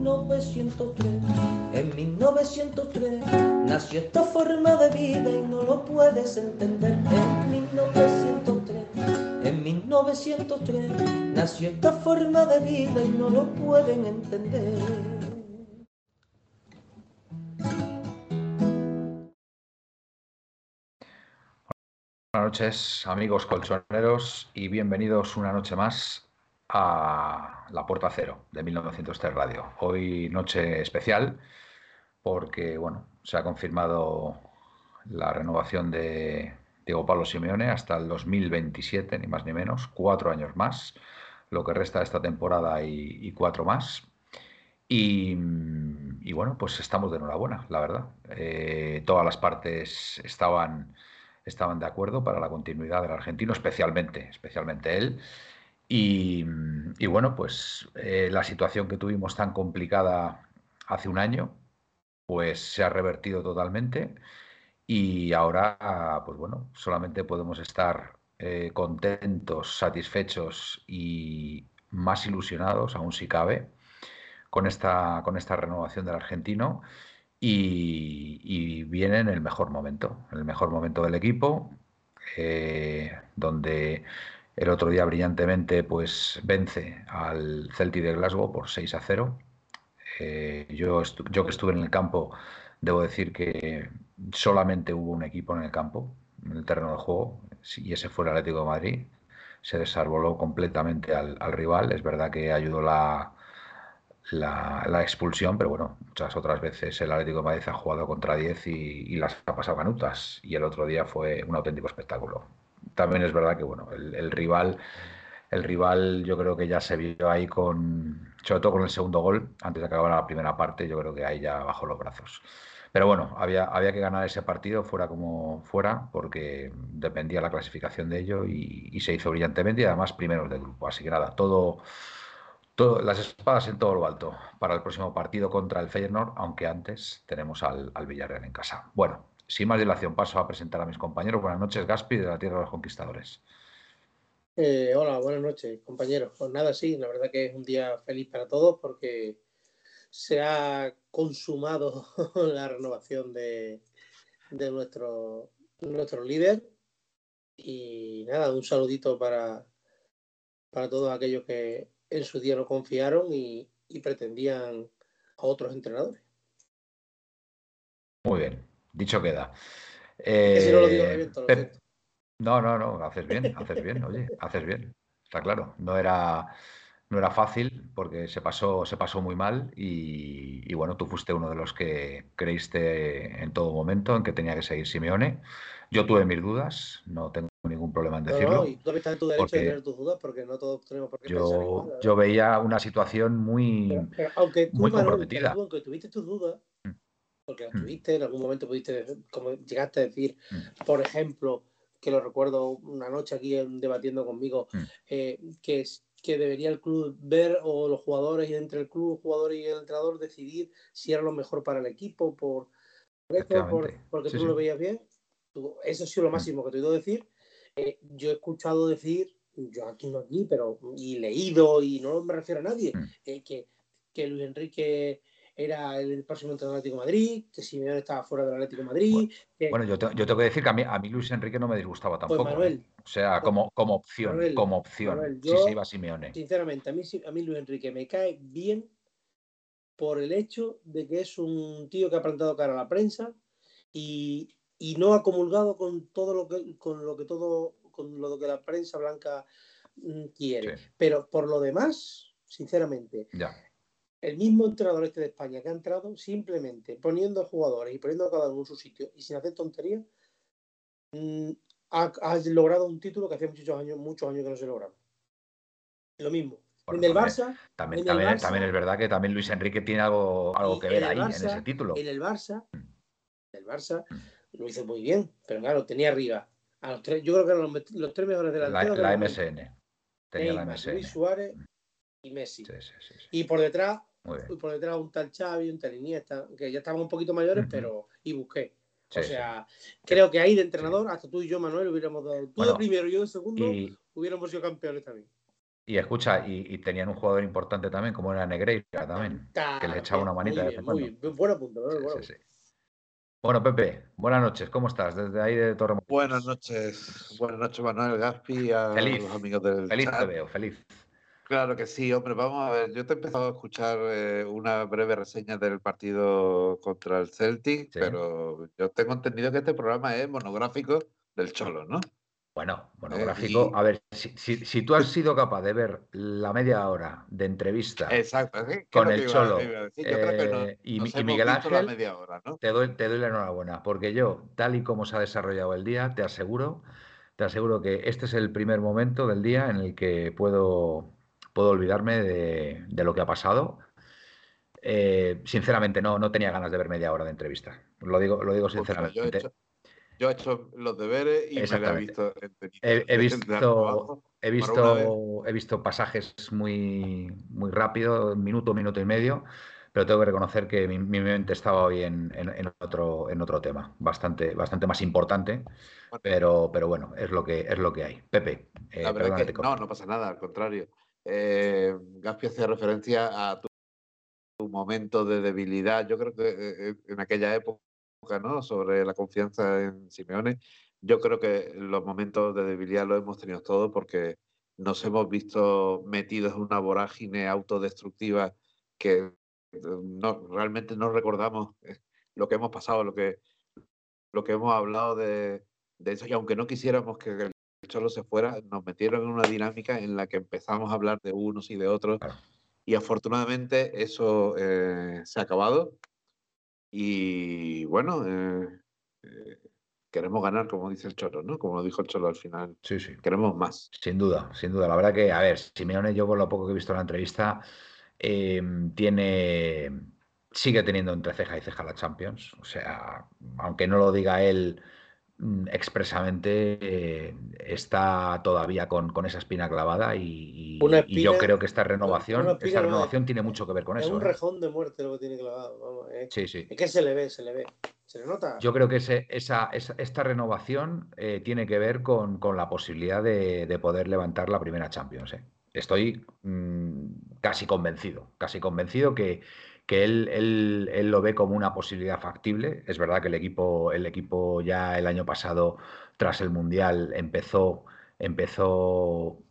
1903. En 1903 nació esta forma de vida y no lo puedes entender. En 1903, en 1903 nació esta forma de vida y no lo pueden entender. Buenas noches, amigos colchoneros, y bienvenidos una noche más a La Puerta Cero de 1903 Radio. Hoy noche especial porque, bueno, se ha confirmado la renovación de Diego Pablo Simeone hasta el 2027, ni más ni menos, cuatro años más, lo que resta de esta temporada y, cuatro más. Y, bueno, pues estamos de enhorabuena, la verdad. Eh, todas las partes estaban estaban de acuerdo para la continuidad del argentino, especialmente, especialmente él. Y, bueno, pues eh, la situación que tuvimos tan complicada hace un año, pues se ha revertido totalmente y ahora, pues bueno, solamente podemos estar eh, contentos, satisfechos y más ilusionados, aún si cabe, con esta, con esta renovación del argentino y, viene en el mejor momento, en el mejor momento del equipo, eh, donde el otro día brillantemente pues vence al Celtic de Glasgow por 6 a 0. Eh, yo, yo que estuve en el campo, debo decir que solamente hubo un equipo en el campo, en el terreno de juego, y ese fue el Atlético de Madrid. Se desarboló completamente al rival. Es verdad que ayudó la, expulsión, pero bueno, muchas otras veces el Atlético de Madrid ha jugado contra 10 y, las ha pasado canutas. Y el otro día fue un auténtico espectáculo. También es verdad que bueno, el, rival, el rival yo creo que ya se vio ahí con, sobre todo con el segundo gol, antes de acabar la primera parte, yo creo que ahí ya bajó los brazos. Pero bueno, había, había que ganar ese partido fuera como fuera, porque dependía la clasificación de ello y, se hizo brillantemente y además primeros del grupo. Así que nada, todo las espadas en todo lo alto para el próximo partido contra el Feyenoord, aunque antes tenemos al, Villarreal en casa. Bueno, sin más dilación, paso a presentar a mis compañeros. Buenas noches, Gaspi, de la Tierra de los Conquistadores. Eh, hola, buenas noches, compañeros. Pues nada, sí, la verdad que es un día feliz para todos porque se ha consumado la renovación de, nuestro, nuestro líder. Y nada, un saludito para, para todos aquellos que en su día no confiaron y, pretendían a otros entrenadores. Muy bien, dicho queda. Eh, no, no, no, haces bien, haces bien, oye, haces bien, está claro. No era, no era fácil porque se pasó, se pasó muy mal y, y, bueno, tú fuiste uno de los que creíste en todo momento en que tenía que seguir Simeone. Yo tuve mis dudas, no tengo ningún problema en decirlo. No, y tú estás en tu derecho de tener tus dudas porque no todos tenemos por qué yo, pensar Yo veía una situación muy, aunque tú, muy comprometida. aunque tuviste tus dudas. Porque las mm. tuviste, en algún momento pudiste, como llegaste a decir, mm. por ejemplo, que lo recuerdo una noche aquí debatiendo conmigo, eh, que, que debería el club ver o los jugadores y entre el club, el jugador y el entrenador decidir si era lo mejor para el equipo por, por porque tú lo veías bien eso ha sido lo máximo que te he oído decir. Eh, yo he escuchado decir, yo aquí no aquí, pero y leído, y no me refiero a nadie, eh, que, que, Luis Enrique era el próximo entrenador del Atlético de Madrid, que Simeone estaba fuera del Atlético de Madrid. Bueno, yo, yo, tengo que decir que a mí, a mí Luis Enrique no me disgustaba pues tampoco. ¿eh? o sea, como, como opción, como opción. si se iba Simeone. Sinceramente, a mí, a mí Luis Enrique me cae bien por el hecho de que es un tío que ha plantado cara a la prensa y, y no ha comulgado con todo lo que, con lo que todo, con lo que la prensa blanca mm, quiere. Pero por lo demás, sinceramente, el mismo entrenador este de España que ha entrado simplemente poniendo jugadores y poniendo a cada uno en su sitio y sin hacer tonterías, mm, ha, logrado un título que hacía muchos años, muchos años que no se lograba. Lo mismo. en el Barça. También, también, es verdad que también Luis Enrique tiene algo, algo que ver ahí en ese título. En el Barça, mm. el Barça mm. lo hizo muy bien, pero claro, tenía arriba a los tres, yo creo que eran los, tres mejores delanteros. La, la MSN. Tenía la MSN. Luis Suárez y Messi. y por detrás, por detrás un tal Xavi, un tal Iniesta, que ya estaban un poquito mayores, pero y busqué. o sea, creo que ahí de entrenador, hasta tú y yo, Manuel, hubiéramos dado tú de primero y yo de segundo, hubiéramos sido campeones también. Y escucha, y, tenían un jugador importante también, como era Negreira también, que le echaba una manita de Muy bien, buen punto, bueno, Pepe, buenas noches, ¿cómo estás? Desde ahí de Torre. Buenas noches, buenas noches, Manuel Gaspi, a los amigos del Feliz te veo, feliz. Claro que sí, hombre, vamos a ver. Yo te he empezado a escuchar eh, una breve reseña del partido contra el Celtic, pero yo tengo entendido que este programa es monográfico del Cholo, ¿no? Bueno, monográfico. Eh, a ver, si, tú has sido capaz de ver la media hora de entrevista con el Cholo y, Miguel Ángel, te, doy, te doy la enhorabuena, porque yo, tal y como se ha desarrollado el día, te aseguro, te aseguro que este es el primer momento del día en el que puedo, puedo olvidarme de, lo que ha pasado. Eh, sinceramente, no, no tenía ganas de ver media hora de entrevista. Lo digo, lo digo pues sinceramente. Yo he hecho los deberes y me he visto he, visto, he visto, he visto pasajes muy, muy rápido, minuto, minuto y medio, pero tengo que reconocer que mi, mente estaba hoy en, otro, en otro tema, bastante, bastante más importante, pero, pero bueno, es lo que es lo que hay. Pepe, eh, no, no pasa nada, al contrario. Eh, Gaspi hace referencia a tu, momento de debilidad. Yo creo que eh, eh, en aquella época sobre la confianza en Simeone. Yo creo que los momentos de debilidad los hemos tenido todos porque nos hemos visto metidos en una vorágine autodestructiva que no, realmente no recordamos lo que hemos pasado, lo que, lo que hemos hablado de, eso. Y aunque no quisiéramos que Cholo se fuera, nos metieron en una dinámica en la que empezamos a hablar de unos y de otros. Y afortunadamente eso eh, se ha acabado y bueno, eh, eh, queremos ganar, como dice el Cholo, ¿no? Como dijo el Cholo al final. Sí, sí. Queremos más. Sin duda, sin duda. La verdad que, a ver, Simeone, yo por lo poco que he visto en la entrevista, em, tiene. Sigue teniendo entre ceja y ceja la Champions. O sea, aunque no lo diga él expresamente eh, está todavía con, esa espina clavada y, yo creo que esta renovación, esta renovación tiene mucho que ver con eso. Es un ¿eh? rejón de muerte lo que tiene clavado. Eh. Sí, sí. Es que se le ve, se le ve. Se le nota. Yo creo que esa, esta renovación tiene que ver con, la posibilidad de, poder levantar la primera Champions. Estoy mm, casi convencido, casi convencido que, que él, él, lo ve como una posibilidad factible. Es verdad que el equipo, el equipo ya el año pasado, tras el Mundial, empezó, empezó,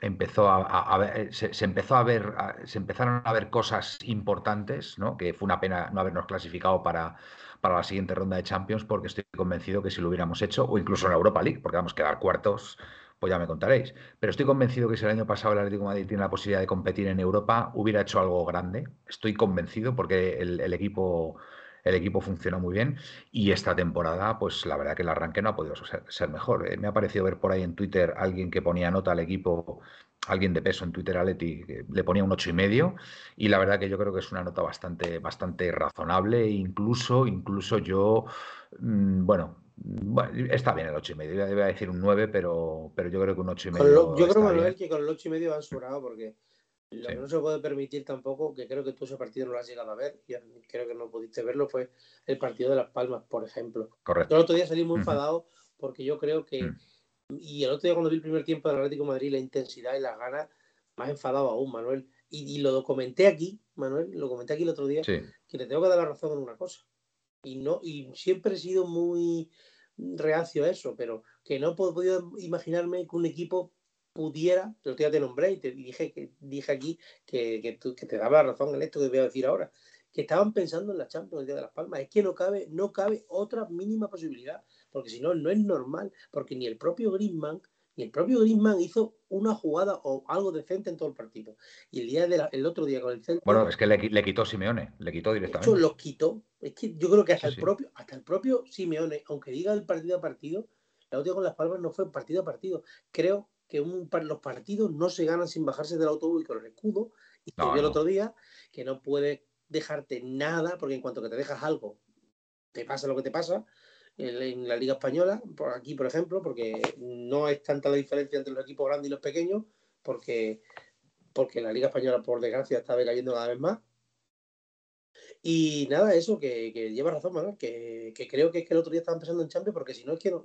empezó a, se, empezó a ver, se empezaron a ver cosas importantes, ¿no? que fue una pena no habernos clasificado para, para la siguiente ronda de Champions, porque estoy convencido que si lo hubiéramos hecho, o incluso en la Europa League, porque vamos a quedar cuartos pues ya me contaréis. Pero estoy convencido que si el año pasado el Atlético Madrid tiene la posibilidad de competir en Europa, hubiera hecho algo grande. Estoy convencido porque el, equipo el equipo funciona muy bien y esta temporada, pues la verdad que el arranque no ha podido ser, mejor. Eh, me ha parecido ver por ahí en Twitter alguien que ponía nota al equipo, alguien de peso en Twitter, Aleti, le ponía un ocho y medio y la verdad que yo creo que es una nota bastante, bastante razonable. Incluso, incluso yo, mm, bueno, está bien el 8 y medio, iba a decir un 9, pero, pero yo creo que un 8 y medio. yo creo, Manuel, que con el 8 y medio han sobrado porque lo que no se puede permitir tampoco, que creo que tú ese partido no lo has llegado a ver, y creo que no pudiste verlo, fue el partido de Las Palmas, por ejemplo. Correcto. el otro día salí muy enfadado porque yo creo que, mm. y el otro día cuando vi el primer tiempo del Atlético de Madrid, la intensidad y las ganas, más enfadado aún, Manuel. Y, lo comenté aquí, Manuel, lo comenté aquí el otro día, que le tengo que dar la razón en una cosa. Y, no, y siempre he sido muy reacio a eso, pero que no podido imaginarme que un equipo pudiera, otro día te nombré y te dije, que, dije aquí que, que, que te daba razón en esto que voy a decir ahora, que estaban pensando en la Champions el día de las Palmas. Es que no cabe, no cabe otra mínima posibilidad, porque si no, no es normal, porque ni el propio Griezmann y el propio Griezmann hizo una jugada o algo decente en todo el partido. Y el día de el otro día con el centro. Bueno, es que le, le quitó Simeone, le quitó directamente. De hecho, quitó. Es que yo creo que hasta el propio, hasta el propio Simeone, aunque diga el partido a partido, la última con las palmas no fue partido a partido. Creo que un, los partidos no se ganan sin bajarse del autobús y con el escudo. Y te el otro día que no puede dejarte nada, porque en cuanto que te dejas algo, te pasa lo que te pasa. En, la Liga Española, aquí, por ejemplo, porque no es tanta la diferencia entre los equipos grandes y los pequeños, porque, porque la Liga Española, por desgracia, está decayendo cada vez más. Y nada, eso, que, lleva razón, Manuel, que, creo que es que el otro día estaban pensando en Champions, porque si no es que no,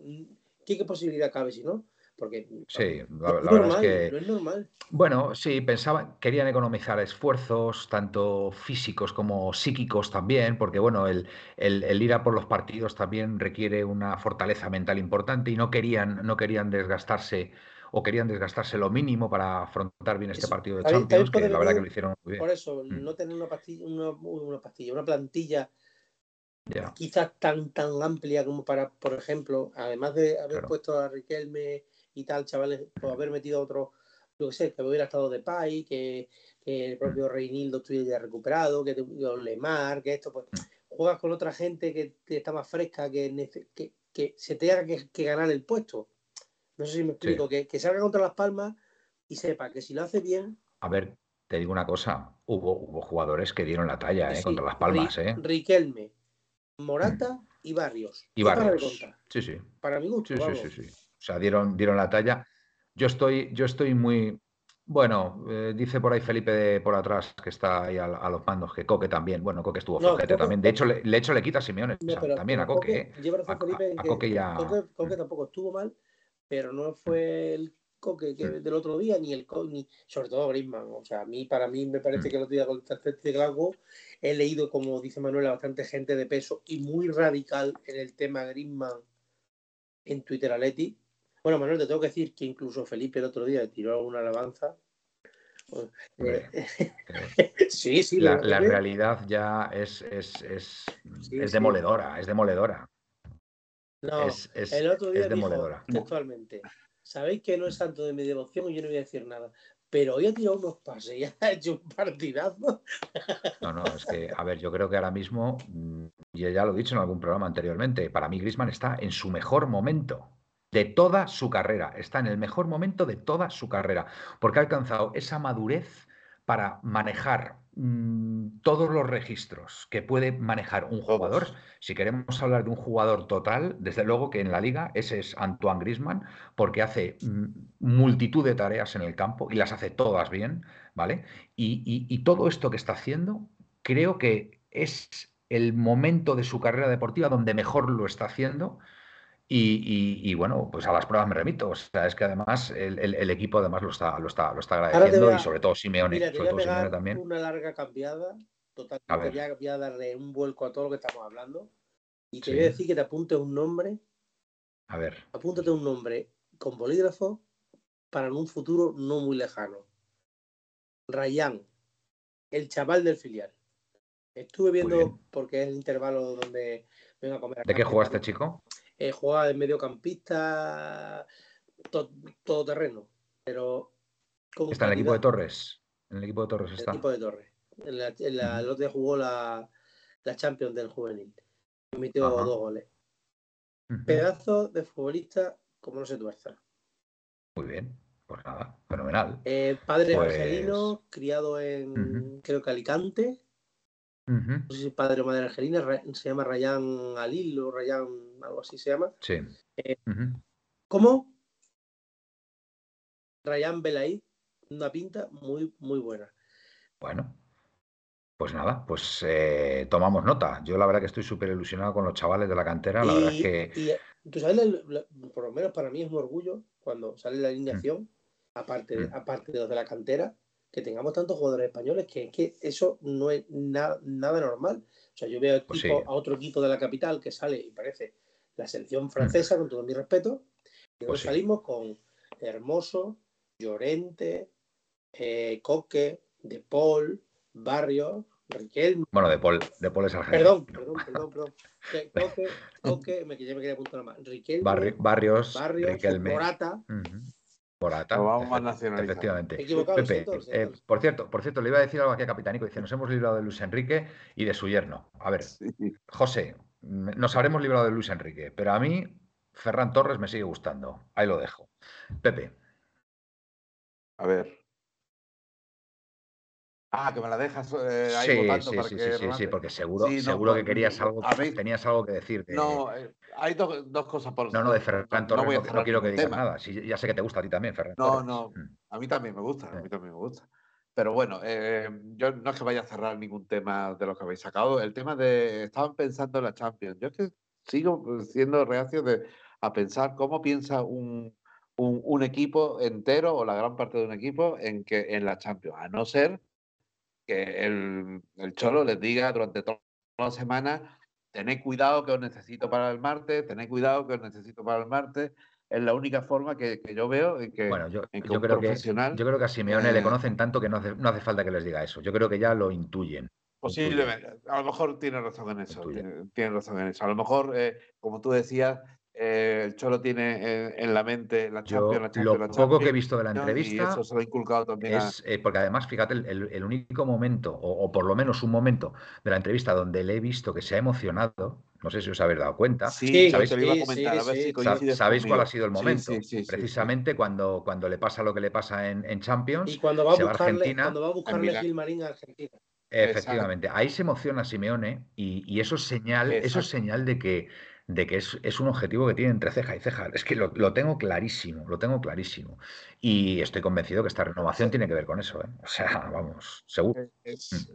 ¿qué, posibilidad cabe si no? Porque sí, la, verdad es que no es normal. Bueno, sí, pensaban, querían economizar esfuerzos, tanto físicos como psíquicos también, porque bueno, el, el, ir a por los partidos también requiere una fortaleza mental importante y no querían, no querían desgastarse o querían desgastarse lo mínimo para afrontar bien este partido de Champions, que la verdad que lo hicieron muy bien. Por eso, mm. no tener una pastilla, una, pastilla, una plantilla quizás tan tan amplia como para, por ejemplo, además de haber puesto a Riquelme y tal, chavales, o haber metido a otro, yo qué sé, que hubiera estado de Pai, que, el propio. Reinildo estuviera recuperado, que Lemar, que esto, pues juegas con otra gente que, está más fresca, que, que, se tenga que ganar el puesto no sé si me explico, que, salga contra Las Palmas y sepa que si lo hace bien. A ver, te digo una cosa, hubo, hubo jugadores que dieron la talla eh, contra Las Palmas. eh. Riquelme, Morata mm. y Barrios. Y Barrios. Sí, sí. Para mi gusto. Sí, sí, sí, O sea, dieron, dieron la talla. Yo estoy, yo estoy muy. Bueno, eh, dice por ahí Felipe de, por atrás que está ahí a, los mandos, que Coque también. Bueno, Coque estuvo no, también. De hecho, le, hecho le quita a Simeone. también a Coque. Coque, a, Coque ya. Coque tampoco estuvo mal, pero no fue el coque que del otro día, ni el ni sobre todo Griezmann. O sea, a mí, para mí, me parece mm. que el otro día con el de Glasgow he leído, como dice Manuel, a bastante gente de peso y muy radical en el tema Griezmann en Twitter a Leti. Bueno, Manuel, te tengo que decir que incluso Felipe el otro día tiró alguna alabanza. sí, sí. La, realidad ya es, es, es, es demoledora, es demoledora. No, el otro día dijo textualmente, sabéis que no es santo de mi devoción y yo no voy a decir nada, pero hoy ha tirado unos pases y ha hecho un partidazo. No, no, es que, a ver, yo creo que ahora mismo, mm, y ya lo he dicho en algún programa anteriormente, para mí Grisman está en su mejor momento de toda su carrera, está en el mejor momento de toda su carrera, porque ha alcanzado esa madurez para manejar mm, todos los registros que puede manejar un jugador. Si queremos hablar de un jugador total, desde luego que en la liga ese es Antoine Grisman, porque hace mm, multitud de tareas en el campo y las hace todas bien, ¿vale? y todo esto que está haciendo, creo que es el momento de su carrera deportiva donde mejor lo está haciendo y, bueno, pues a las pruebas me remito. O sea, es que además el, equipo además lo está, lo está, lo está agradeciendo y sobre todo Simeone, sobre todo Simeone también. Una larga cambiada, totalmente. Voy a, darle un vuelco a todo lo que estamos hablando. Y te voy a decir que te apunte un nombre. A ver. Apúntate un nombre con bolígrafo para un futuro no muy lejano. Rayán, el chaval del filial. Estuve viendo, porque es el intervalo donde vengo a comer. ¿De qué juega este chico? Eh, juega de mediocampista, todo terreno, pero... ¿Está en el equipo de Torres? En el equipo de Torres está. En el equipo de Torres. En la, otro día jugó la, la Champions del juvenil. Metió dos goles. Pedazo de futbolista como no se tuerza. Muy bien, pues nada, fenomenal. Eh, padre pues argelino, criado en, creo que Alicante. No sé si padre o madre argelina, se llama Rayán Alil o Rayán, algo así se llama. Sí. Eh, ¿Cómo? Rayán Belaid, una pinta muy, muy buena. Bueno, pues nada, pues eh, tomamos nota. Yo la verdad que estoy súper ilusionado con los chavales de la cantera. La verdad es que. Y, tú sabes, por lo menos para mí es un orgullo cuando sale la alineación, aparte, mm. aparte de los de la cantera, que tengamos tantos jugadores españoles que es que eso no es nada normal. O sea, yo veo pues a otro equipo de la capital que sale y parece la selección francesa, con todo mi respeto, y pues salimos con Hermoso, Llorente, eh, Coque, De Paul, Barrio, Riquelme. Bueno, De Paul, de Paul es argentino. Perdón, perdón, perdón, perdón. Coque, Coque, me, ya me quería apuntar más. Riquelme, Barrios, Barrios, Riquelme. Morata. Morata. vamos Efectivamente. Pepe, eh, por cierto, por cierto, le iba a decir algo aquí a Capitanico. Dice, nos hemos librado de Luis Enrique y de su yerno. A ver, José, nos habremos librado de Luis Enrique, pero a mí Ferran Torres me sigue gustando. Ahí lo dejo. Pepe. A ver. Ah, que me la dejas eh, ahí sí, votando sí, para sí, que sí, sí, porque seguro, no, seguro que querías no, algo, tenías algo que decir. de- No, eh, hay dos, dos cosas por no, no, de Ferran no voy a no, quiero que digas tema. nada. Sí, ya sé que te gusta a ti también, Ferran No, Torres. no, Mm. a mí también me gusta, a mí también me gusta. Pero bueno, eh, yo no es que vaya a cerrar ningún tema de los que habéis sacado. El tema de, estaban pensando en la Champions. Yo es que sigo siendo reacio de, a pensar cómo piensa un, un, un equipo entero o la gran parte de un equipo en, que, en la Champions. A no ser que el, el Cholo les diga durante toda la semana, tened cuidado que os necesito para el martes, tened cuidado que os necesito para el martes. Es la única forma que, que yo veo en que, Bueno, yo, en que yo un creo que, profesional yo creo que a Simeone le eh, conocen tanto que no hace, no hace falta que les diga eso. Yo creo que ya lo intuyen. Posiblemente, a lo mejor tiene razón en eso, tiene razón en eso. A lo mejor, eh, como tú decías, eh, el Cholo tiene en, en la mente la Yo, Champions, la Champions, lo la poco que he visto de la y entrevista eso se lo ha inculcado también a... es, eh, porque además, fíjate, el, el- el único momento, o, o por lo menos un momento de la entrevista donde le he visto que se ha emocionado, no sé si os habéis dado cuenta, Sí, Sí, ¿sabéis? te lo iba a sí, comentar, sí, a ver sí. si Sa- coincides ¿Sabéis cuál ha sido el momento? sí, sí, sí, sí. Precisamente cuando, cuando le pasa lo que le pasa en, en Champions, Y cuando va a se va a buscarle, Argentina, cuando va a buscarle. Gilmarín a Argentina. efectivamente, ahí se emociona Simeone y, y eso es señal, eso es señal de que, de que es, es un objetivo que tiene entre ceja y ceja. Es que lo, lo tengo clarísimo, lo tengo clarísimo. Y estoy convencido que esta renovación tiene que ver con eso, ¿eh? O sea, vamos, seguro. Es-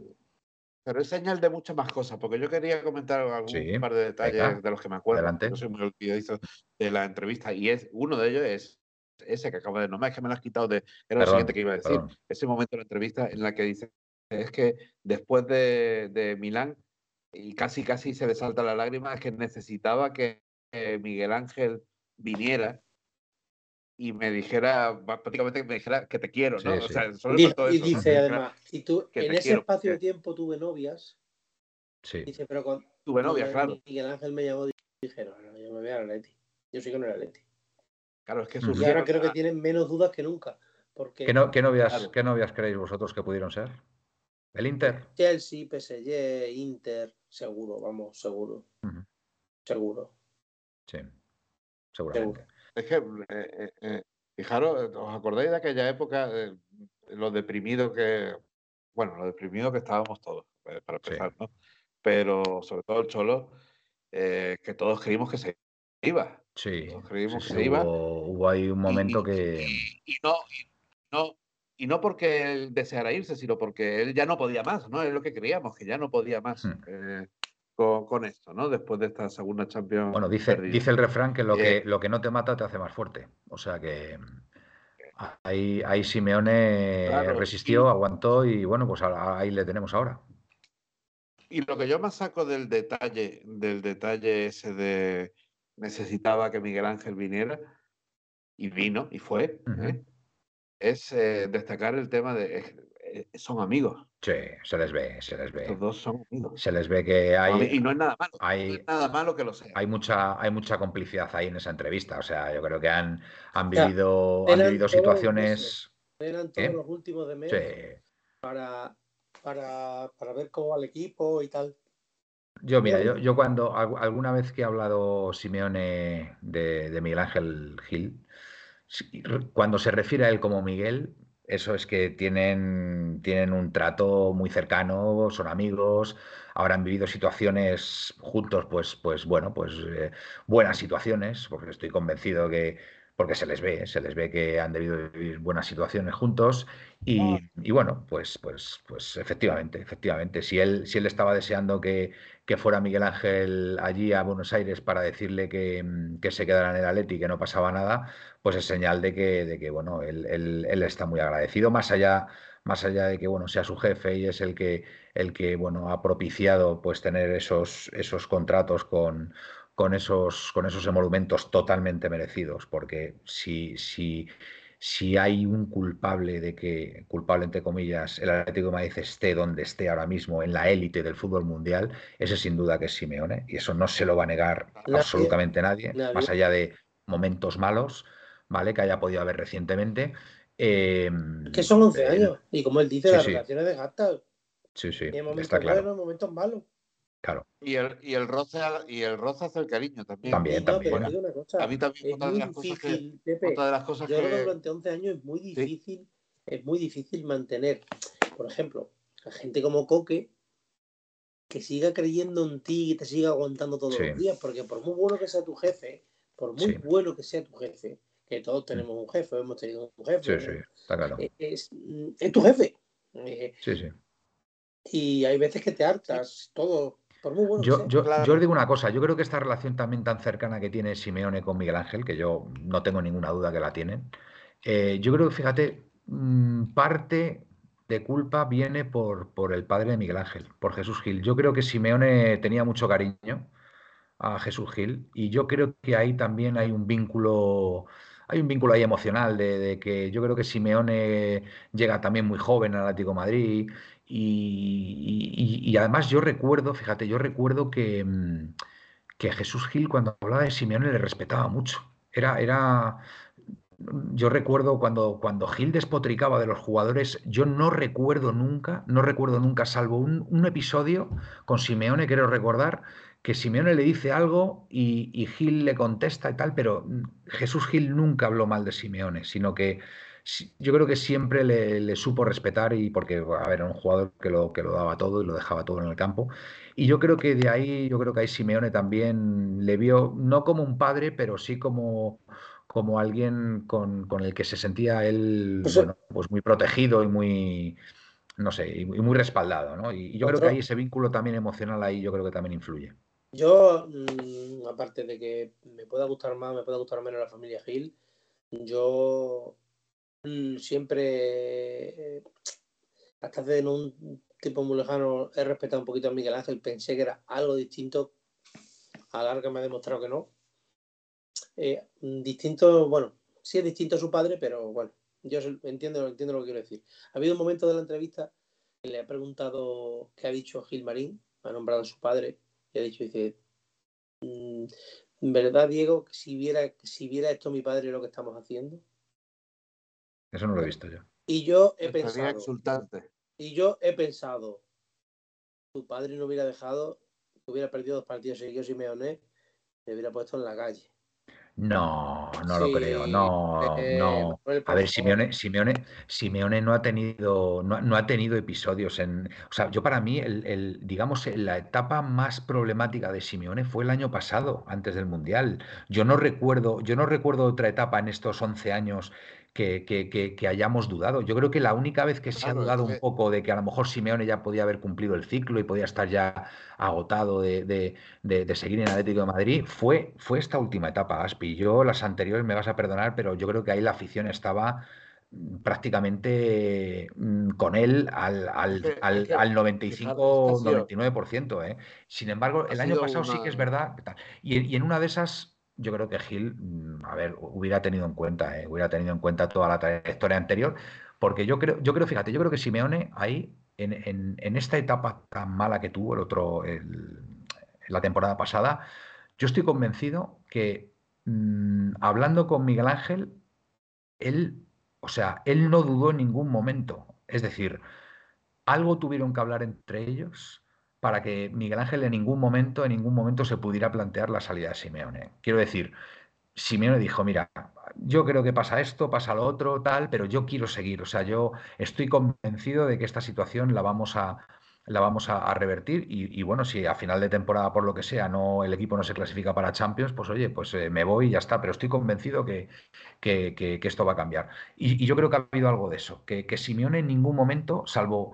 pero es señal de muchas más cosas, porque yo quería comentar algún Sí, par de detalles venga, de los que me acuerdo. adelante. Yo soy muy olvidadizo de la entrevista y es uno de ellos es ese que acabo de nombrar, es que me lo has quitado de. Era lo siguiente que iba a decir. perdón. Ese momento de la entrevista en la que dice es que después de, de Milán y casi casi se le salta la lágrima, es que necesitaba que eh, Miguel Ángel viniera y me dijera, prácticamente me dijera que te quiero, ¿no? Sí, O sí. sea, solo Di- faltó y dice además, y tú, que en ese quiero, espacio de tiempo tuve novias. Sí. Dice, pero con Tuve novia, cuando claro. Miguel Ángel me llamó y dije, no, no, yo me voy a la Leti. Yo sí que no era Leti. Claro, es que Ujú. Y ahora surgieron creo que tienen menos dudas que nunca. Porque ¿Qué, no- qué novias, Claro. ¿Qué novias creéis vosotros que pudieron ser? ¿El Inter? Chelsea, PSG, Inter, seguro, vamos, seguro. Seguro. Sí, seguramente. Es que, eh, eh, eh, fijaros, ¿os acordáis de aquella época, eh, lo deprimido que, bueno, lo deprimido que estábamos todos, eh, para Sí. empezar, ¿no? Pero sobre todo el Cholo, eh, que todos creímos que se iba. Sí, Todos creímos sí, que sí, se iba. hubo, ahí un momento que... Y no, y no, y no porque él deseara irse, sino porque él ya no podía más, ¿no? Es lo que creíamos, que ya no podía más Hmm. eh, con, con esto, ¿no? Después de esta segunda Champions. Bueno, dice, perdida. dice el refrán que lo, que lo que no te mata te hace más fuerte. O sea que ahí, ahí Simeone Claro, resistió, y- aguantó y bueno, pues ahí le tenemos ahora. Y lo que yo más saco del detalle, del detalle ese de necesitaba que Miguel Ángel viniera, y vino, y fue. ¿eh? Es eh, destacar el tema de eh, son amigos. Sí, se les ve, se les ve. Estos dos son amigos. Se les ve que hay, y no es nada malo. hay- no es nada malo que lo sea. hay mucha, hay mucha complicidad ahí en esa entrevista. O sea, yo creo que han, han sea, vivido, han vivido todos los situaciones. Eran todos ¿Eh? los últimos de mes Sí. para, para, para ver cómo va el equipo y tal. Yo, mira, yo, yo cuando al- alguna vez que he hablado Simeone de, de Miguel Ángel Gil, cuando se refiere a él como Miguel, eso es que tienen, tienen un trato muy cercano, son amigos, han vivido situaciones juntos, pues, pues bueno, pues eh, buenas situaciones, porque estoy convencido que, porque se les ve, se les ve que han debido vivir buenas situaciones juntos y, y bueno, pues, pues, pues efectivamente, efectivamente, si él, si él estaba deseando que, que fuera Miguel Ángel allí a Buenos Aires para decirle que, mm, que se quedara en el Atleti y que no pasaba nada, pues es señal de que, de que bueno, él, él- él está muy agradecido, más allá, más allá de que bueno, sea su jefe y es el que, el que bueno, ha propiciado pues tener esos, esos contratos con, con esos, con esos emolumentos totalmente merecidos, porque si, si, si hay un culpable de que, culpable entre comillas, el Atlético de Madrid esté donde esté ahora mismo, en la élite del fútbol mundial, ese sin duda que es Simeone, y eso no se lo va a negar Nadie. absolutamente nadie, Nadie. más allá de momentos malos, ¿vale? Que haya podido haber recientemente. Eh, Que son 11 eh, años. Y como él dice, sí, las sí. relaciones de gata. Sí, sí, momentos está claro, buenos, momentos malos. Claro. Y el, y el roce al- y el roce hace el cariño también. También, también. Bueno, una cosa. A mí también Es otra de las cosas que, difícil, Pepe. otra de las cosas Yo creo que que durante 11 años es muy difícil es muy difícil mantener, por ejemplo, a gente como Coque, que siga creyendo en ti y te siga aguantando todos los días, porque por muy bueno que sea tu jefe, por muy bueno que sea tu jefe, que todos tenemos un jefe, hemos tenido un jefe. Sí, sí, está claro. Eh, es, tu jefe. Eh, sí, sí. Y hay veces que te hartas, todo. Por muy bueno yo, yo, yo, os digo una cosa, yo creo que esta relación también tan cercana que tiene Simeone con Miguel Ángel, que yo no tengo ninguna duda que la tienen, eh, yo creo que, fíjate, mm, parte de culpa viene por, por el padre de Miguel Ángel, por Jesús Gil. Yo creo que Simeone tenía mucho cariño a Jesús Gil y yo creo que ahí también hay un vínculo hay un vínculo ahí emocional de, que yo creo que Simeone llega también muy joven al Atlético Madrid y, además yo recuerdo, fíjate, yo recuerdo que, mm, que Jesús Gil cuando hablaba de Simeone le respetaba mucho. Era, era, yo recuerdo cuando, cuando Gil despotricaba de los jugadores, yo no recuerdo nunca, no recuerdo nunca, salvo un, un episodio con Simeone, quiero recordar, que Simeone le dice algo y, Gil le contesta y tal, pero Jesús Gil nunca habló mal de Simeone, sino que yo creo que siempre le, supo respetar y porque, a ver, era un jugador que lo, que lo daba todo y lo dejaba todo en el campo. Y yo creo que de ahí, yo creo que ahí Simeone también le vio, no como un padre, pero sí como, como alguien con, el que se sentía él pues, pues muy protegido y muy, no sé, y muy respaldado, ¿no? Y, yo creo que ahí ese vínculo también emocional ahí yo creo que también influye. Yo, mm, aparte de que me pueda gustar más, me pueda gustar menos la familia Gil, yo mm, siempre, eh, hasta hace un tiempo muy lejano, he respetado un poquito a Miguel Ángel, pensé que era algo distinto, a larga me ha demostrado que no. Eh, distinto, bueno, sí es distinto a su padre, pero bueno, yo entiendo, entiendo lo que quiero decir. Ha habido un momento de la entrevista que le ha preguntado qué ha dicho Gil Marín, ha nombrado a su padre, y ha dicho, dice, mm, ¿verdad, Diego, que si viera, si viera esto mi padre lo que estamos haciendo? Eso no lo he visto yo. Y yo he pensado. Exultante. Y yo he pensado, tu padre no hubiera dejado, hubiera perdido dos partidos seguidos y Meoné, te hubiera puesto en la calle. No, no lo creo, no, eh, no. A ver, Simeone, Simeone, Simeone no ha tenido, no, ha tenido episodios en. O sea, yo para mí, el, digamos, la etapa más problemática de Simeone fue el año pasado, antes del Mundial. Yo no recuerdo, yo no recuerdo otra etapa en estos 11 años que, hayamos dudado. Yo creo que la única vez que se ha dudado un poco de que a lo mejor Simeone ya podía haber cumplido el ciclo y podía estar ya agotado de, seguir en Atlético de Madrid fue, fue esta última etapa, Aspi. Yo las anteriores me vas a perdonar, pero yo creo que ahí la afición estaba mm, prácticamente mm, con él al, al, 95-99%. ¿eh? Sin embargo, el año pasado sí que es verdad. Y, y en una de esas yo creo que Gil, mm, a ver, hubiera tenido en cuenta, eh, hubiera tenido en cuenta toda la trayectoria anterior, porque yo creo, yo creo, fíjate, yo creo que Simeone ahí, en, esta etapa tan mala que tuvo el otro, la temporada pasada, yo estoy convencido que mm, hablando con Miguel Ángel, él, o sea, él no dudó en ningún momento. Es decir, algo tuvieron que hablar entre ellos para que Miguel Ángel en ningún momento, en ningún momento se pudiera plantear la salida de Simeone. Quiero decir, Simeone dijo, mira, yo creo que pasa esto, pasa lo otro, tal, pero yo quiero seguir. O sea, yo estoy convencido de que esta situación la vamos a, la vamos a, revertir y, bueno, si a final de temporada, por lo que sea, no el equipo no se clasifica para Champions, pues oye, pues eh, me voy y ya está, pero estoy convencido que, que, esto va a cambiar. Y, yo creo que ha habido algo de eso, que, que Simeone en ningún momento, salvo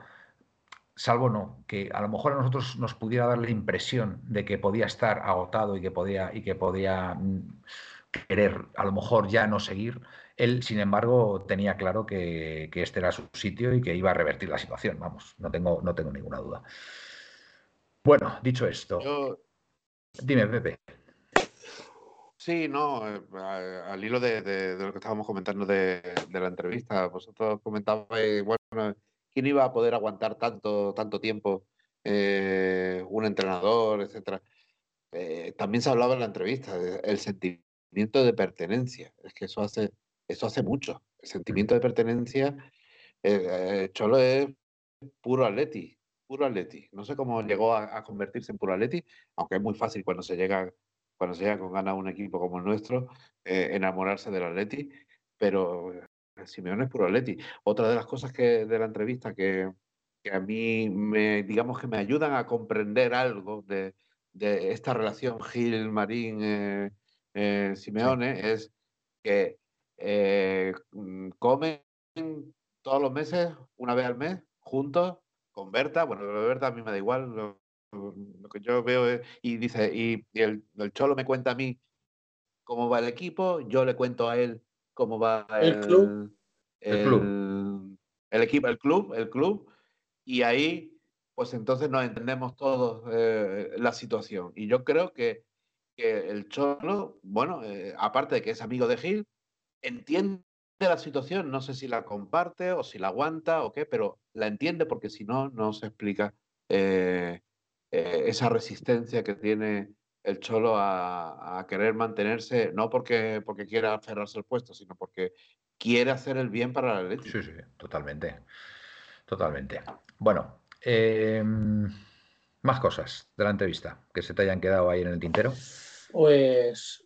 salvo no, que a lo mejor a nosotros nos pudiera dar la impresión de que podía estar agotado y que podía, y que podía mm, querer a lo mejor ya no seguir, él, sin embargo, tenía claro que, este era su sitio y que iba a revertir la situación, vamos, no tengo, no tengo ninguna duda. Bueno, dicho esto, dime, Pepe. Sí, no, eh, al hilo de, lo que estábamos comentando de, de la entrevista, vosotros comentabais, bueno, ¿Quién iba a poder aguantar tanto, tanto tiempo eh, un entrenador, etcétera? Eh, también se hablaba en la entrevista del sentimiento de pertenencia. Es que eso hace, eso hace mucho. El sentimiento de pertenencia, eh, Cholo es puro atleti, puro atleti. No sé cómo llegó a, convertirse en puro atleti, aunque es muy fácil cuando se llega, cuando se llega con ganas a un equipo como el nuestro, enamorarse del atleti, pero Simeone es puro Atleti. Otra de las cosas que de la entrevista que, a mí me, digamos que me ayudan a comprender algo de, esta relación Gil, Marín, eh, eh, Simeone es que eh, mm, comen todos los meses, una vez al mes, juntos, con Berta. Bueno, Berta a mí me da igual. Lo, que yo veo es, y dice, y, el, el, Cholo me cuenta a mí cómo va el equipo, yo le cuento a él cómo va el, club. El, club. El equipo, el club, el club. Y ahí, pues entonces nos entendemos todos eh, la situación. Y yo creo que, el Cholo, bueno, eh, aparte de que es amigo de Gil, entiende la situación, no sé si la comparte o si la aguanta o qué, pero la entiende porque si no, no se explica eh, esa resistencia que tiene el Cholo a, querer mantenerse, no porque, porque quiera aferrarse al puesto, sino porque quiere hacer el bien para la Atlético. Sí, sí, totalmente. Totalmente. Bueno, em, más cosas de la entrevista que se te hayan quedado ahí en el tintero. Pues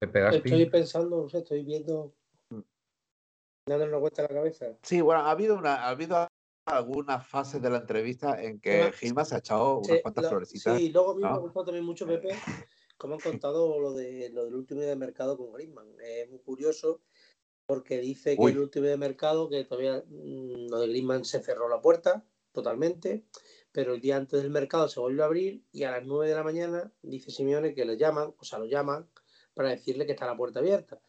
estoy pensando, no sé, estoy viendo, dándole una vuelta a la cabeza. Sí, bueno, ha habido una, ha habido algunas fases de la entrevista en que Gilma se ha echado unas cuantas florecitas. Sí, luego a mí me ha gustado también mucho, Pepe, como han contado lo, de, lo del último día de mercado con Griezmann. Es muy curioso porque dice que el último día de mercado, que todavía mm, lo de Griezmann se cerró la puerta totalmente, pero el día antes del mercado se volvió a abrir y a las 9 de la mañana dice Simeone que le llaman, o sea, lo llaman para decirle que está la puerta abierta.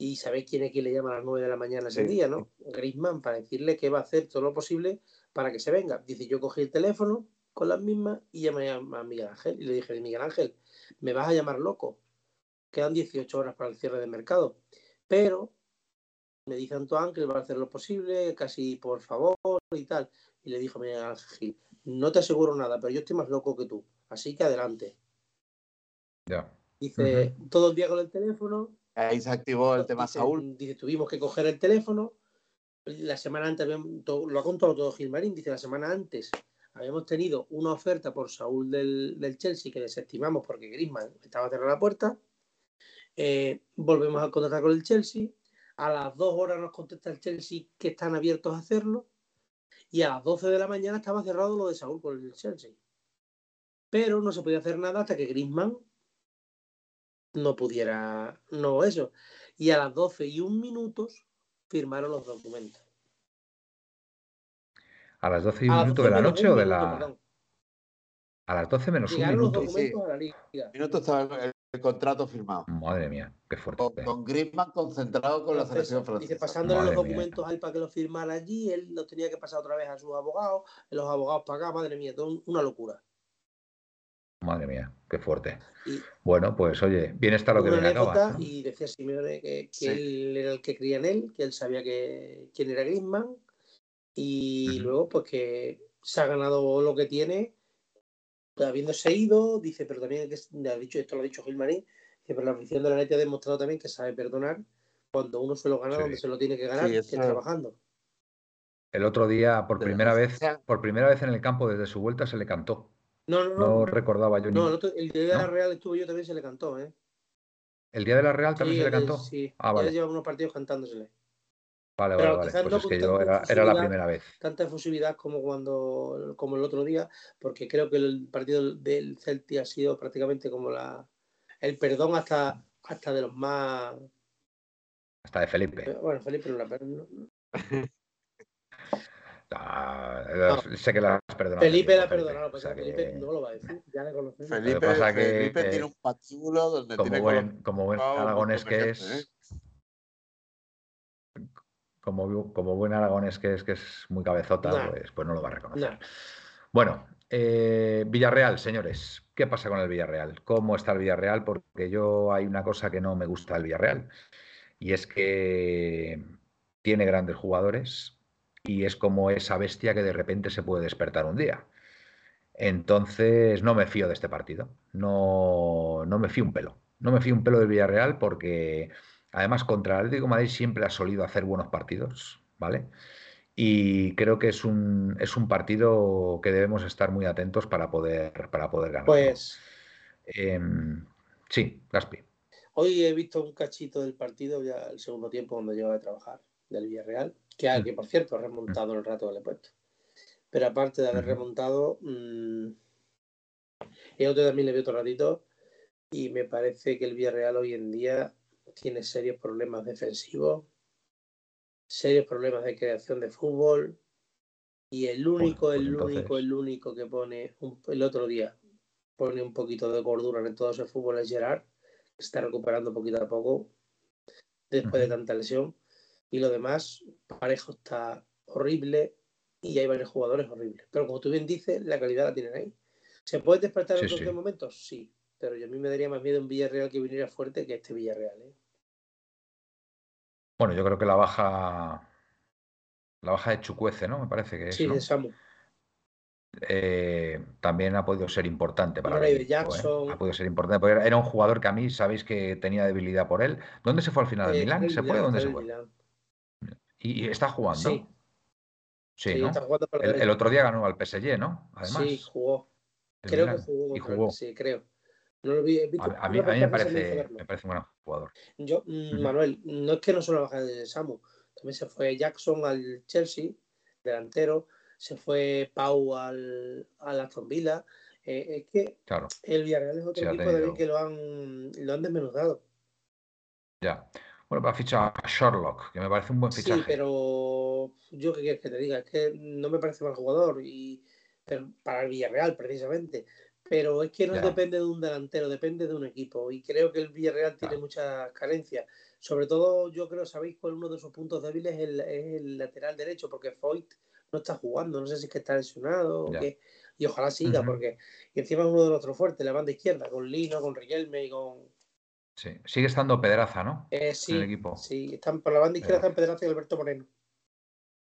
Y sabéis quién es quien le llama a las 9 de la mañana ese día, ¿no? Griezmann, para decirle que va a hacer todo lo posible para que se venga. Dice, yo cogí el teléfono con las mismas y llamé a, Miguel Ángel y le dije, Miguel Ángel, me vas a llamar loco. Quedan 18 horas para el cierre del mercado. Pero me dice Antoine que él va a hacer lo posible, casi por favor y tal. Y le dijo Miguel Ángel, no te aseguro nada, pero yo estoy más loco que tú. Así que adelante. Ya. Dice, todo el día con el teléfono, Ahí se activó el tema Saúl. Dice, tuvimos que coger el teléfono. La semana antes, lo ha contado todo Gilmarín, dice, la semana antes habíamos tenido una oferta por Saúl del, Chelsea que desestimamos porque Griezmann estaba cerrada la puerta. Eh, volvemos a contactar con el Chelsea. A las dos horas nos contesta el Chelsea que están abiertos a hacerlo. Y a las 12 de la mañana estaba cerrado lo de Saúl con el Chelsea. Pero no se podía hacer nada hasta que Griezmann no pudiera, no eso. Y a las 12 y un minutos firmaron los documentos. ¿A las 12 y un minuto de la noche o de la...? A las 12 menos un minuto. Los documentos a la liga. Minuto estaba el, contrato firmado. Madre mía, qué fuerte. Con, Griezmann concentrado con la selección francesa. Dice, pasándole los documentos a él para que los firmara allí, él los tenía que pasar otra vez a sus abogados, los abogados para acá, madre mía, todo una locura. Madre mía, qué fuerte. bueno, pues oye, bien está lo que viene acaba. Y decía Simeone que, él era el que creía en él, que él sabía que, quién era Griezmann y luego pues que se ha ganado lo que tiene habiéndose ido, dice, pero también que ha dicho, esto lo ha dicho Gilmarín, que pero la afición de la NET ha demostrado también que sabe perdonar cuando uno se lo gana donde se lo tiene que ganar, que es trabajando. El otro día, por primera vez, por primera vez en el campo desde su vuelta se le cantó. No, no, no. No recordaba yo No, el, día de la Real estuvo yo también se le cantó, ¿eh? ¿El día de la Real también se le cantó? Sí, ah, vale. lleva unos partidos cantándosele. Vale, vale, vale. Pues es que yo era, era, la primera vez. Tanta efusividad como cuando como el otro día, porque creo que el partido del Celti ha sido prácticamente como la el perdón hasta hasta de los más hasta de Felipe. Bueno, Felipe no la Ah, sé que la has perdonado. Felipe la ha perdonado, pues Felipe no lo va a decir, ya le conocemos. Felipe, pasa que, Felipe tiene un pachulo donde como tiene buen, como buen aragones que es. ¿eh? Como, como buen aragones que es, que es muy cabezota, pues, pues no lo va a reconocer. Bueno, eh, Villarreal, señores, ¿qué pasa con el Villarreal? ¿Cómo está el Villarreal? Porque yo hay una cosa que no me gusta del Villarreal y es que tiene grandes jugadores, y es como esa bestia que de repente se puede despertar un día. Entonces no me fío de este partido, no, no me fío un pelo, no me fío un pelo del Villarreal porque además contra el Atlético de Madrid siempre ha solido hacer buenos partidos, ¿vale? Y creo que es un, es un partido que debemos estar muy atentos para poder, para poder ganar. Pues. Em, sí, Gaspi. Hoy he visto un cachito del partido ya el segundo tiempo cuando lleva de trabajar del Villarreal, que, mm. que por cierto ha remontado el rato del puesto. Pero aparte de haber remontado, mmm, el otro también le vi otro ratito y me parece que el Villarreal hoy en día tiene serios problemas defensivos, serios problemas de creación de fútbol y el único, pues el único, el único que pone el otro día pone un poquito de gordura en todo ese fútbol es Gerard, que está recuperando poquito a poco después de tanta lesión. Y lo demás, Parejo está horrible y hay varios jugadores horribles. Pero como tú bien dices, la calidad la tienen ahí. ¿Se puede despertar en otros momentos? Sí. Pero yo a mí me daría más miedo un Villarreal que viniera fuerte que este Villarreal. ¿eh? Bueno, yo creo que la baja. La baja de Chucuece, ¿no? Me parece que es. Sí, de Samu. Eh, también ha podido ser importante para equipo, ¿eh? Ha podido ser importante porque era un jugador que a mí sabéis que tenía debilidad por él. ¿Dónde se fue al final? ¿De Milán? ¿Se fue? ¿Dónde se fue? Y, está jugando. Sí. Sí, ¿no? el, otro día ganó al PSG, ¿no? Además. Sí, jugó. Creo que jugó. Y jugó. Sí, creo. a, mí, me, parece, me parece un buen jugador. Yo, mm, Manuel, no es que no solo baja de Samu, también se fue Jackson al Chelsea, delantero se fue Pau al, al Aston Villa. Eh, es que el Villarreal es otro equipo de que lo han, lo han desmenuzado. Ya. Bueno, para fichar a Sherlock, que me parece un buen fichaje. Sí, pero yo qué quieres que te diga, es que no me parece mal jugador y para el Villarreal precisamente. Pero es que no depende de un delantero, depende de un equipo. Y creo que el Villarreal tiene muchas carencias. Sobre todo, yo creo, sabéis cuál uno de sus puntos débiles es el, es el lateral derecho, porque Foyt no está jugando, no sé si es que está lesionado o qué. Y ojalá siga, porque y encima es uno de los otros fuertes, la banda izquierda, con Lino, con Riquelme y con. Sí, sigue estando Pedraza, ¿no? Eh, sí, el equipo. sí, están, por la banda izquierda están Pedraza y Alberto Moreno.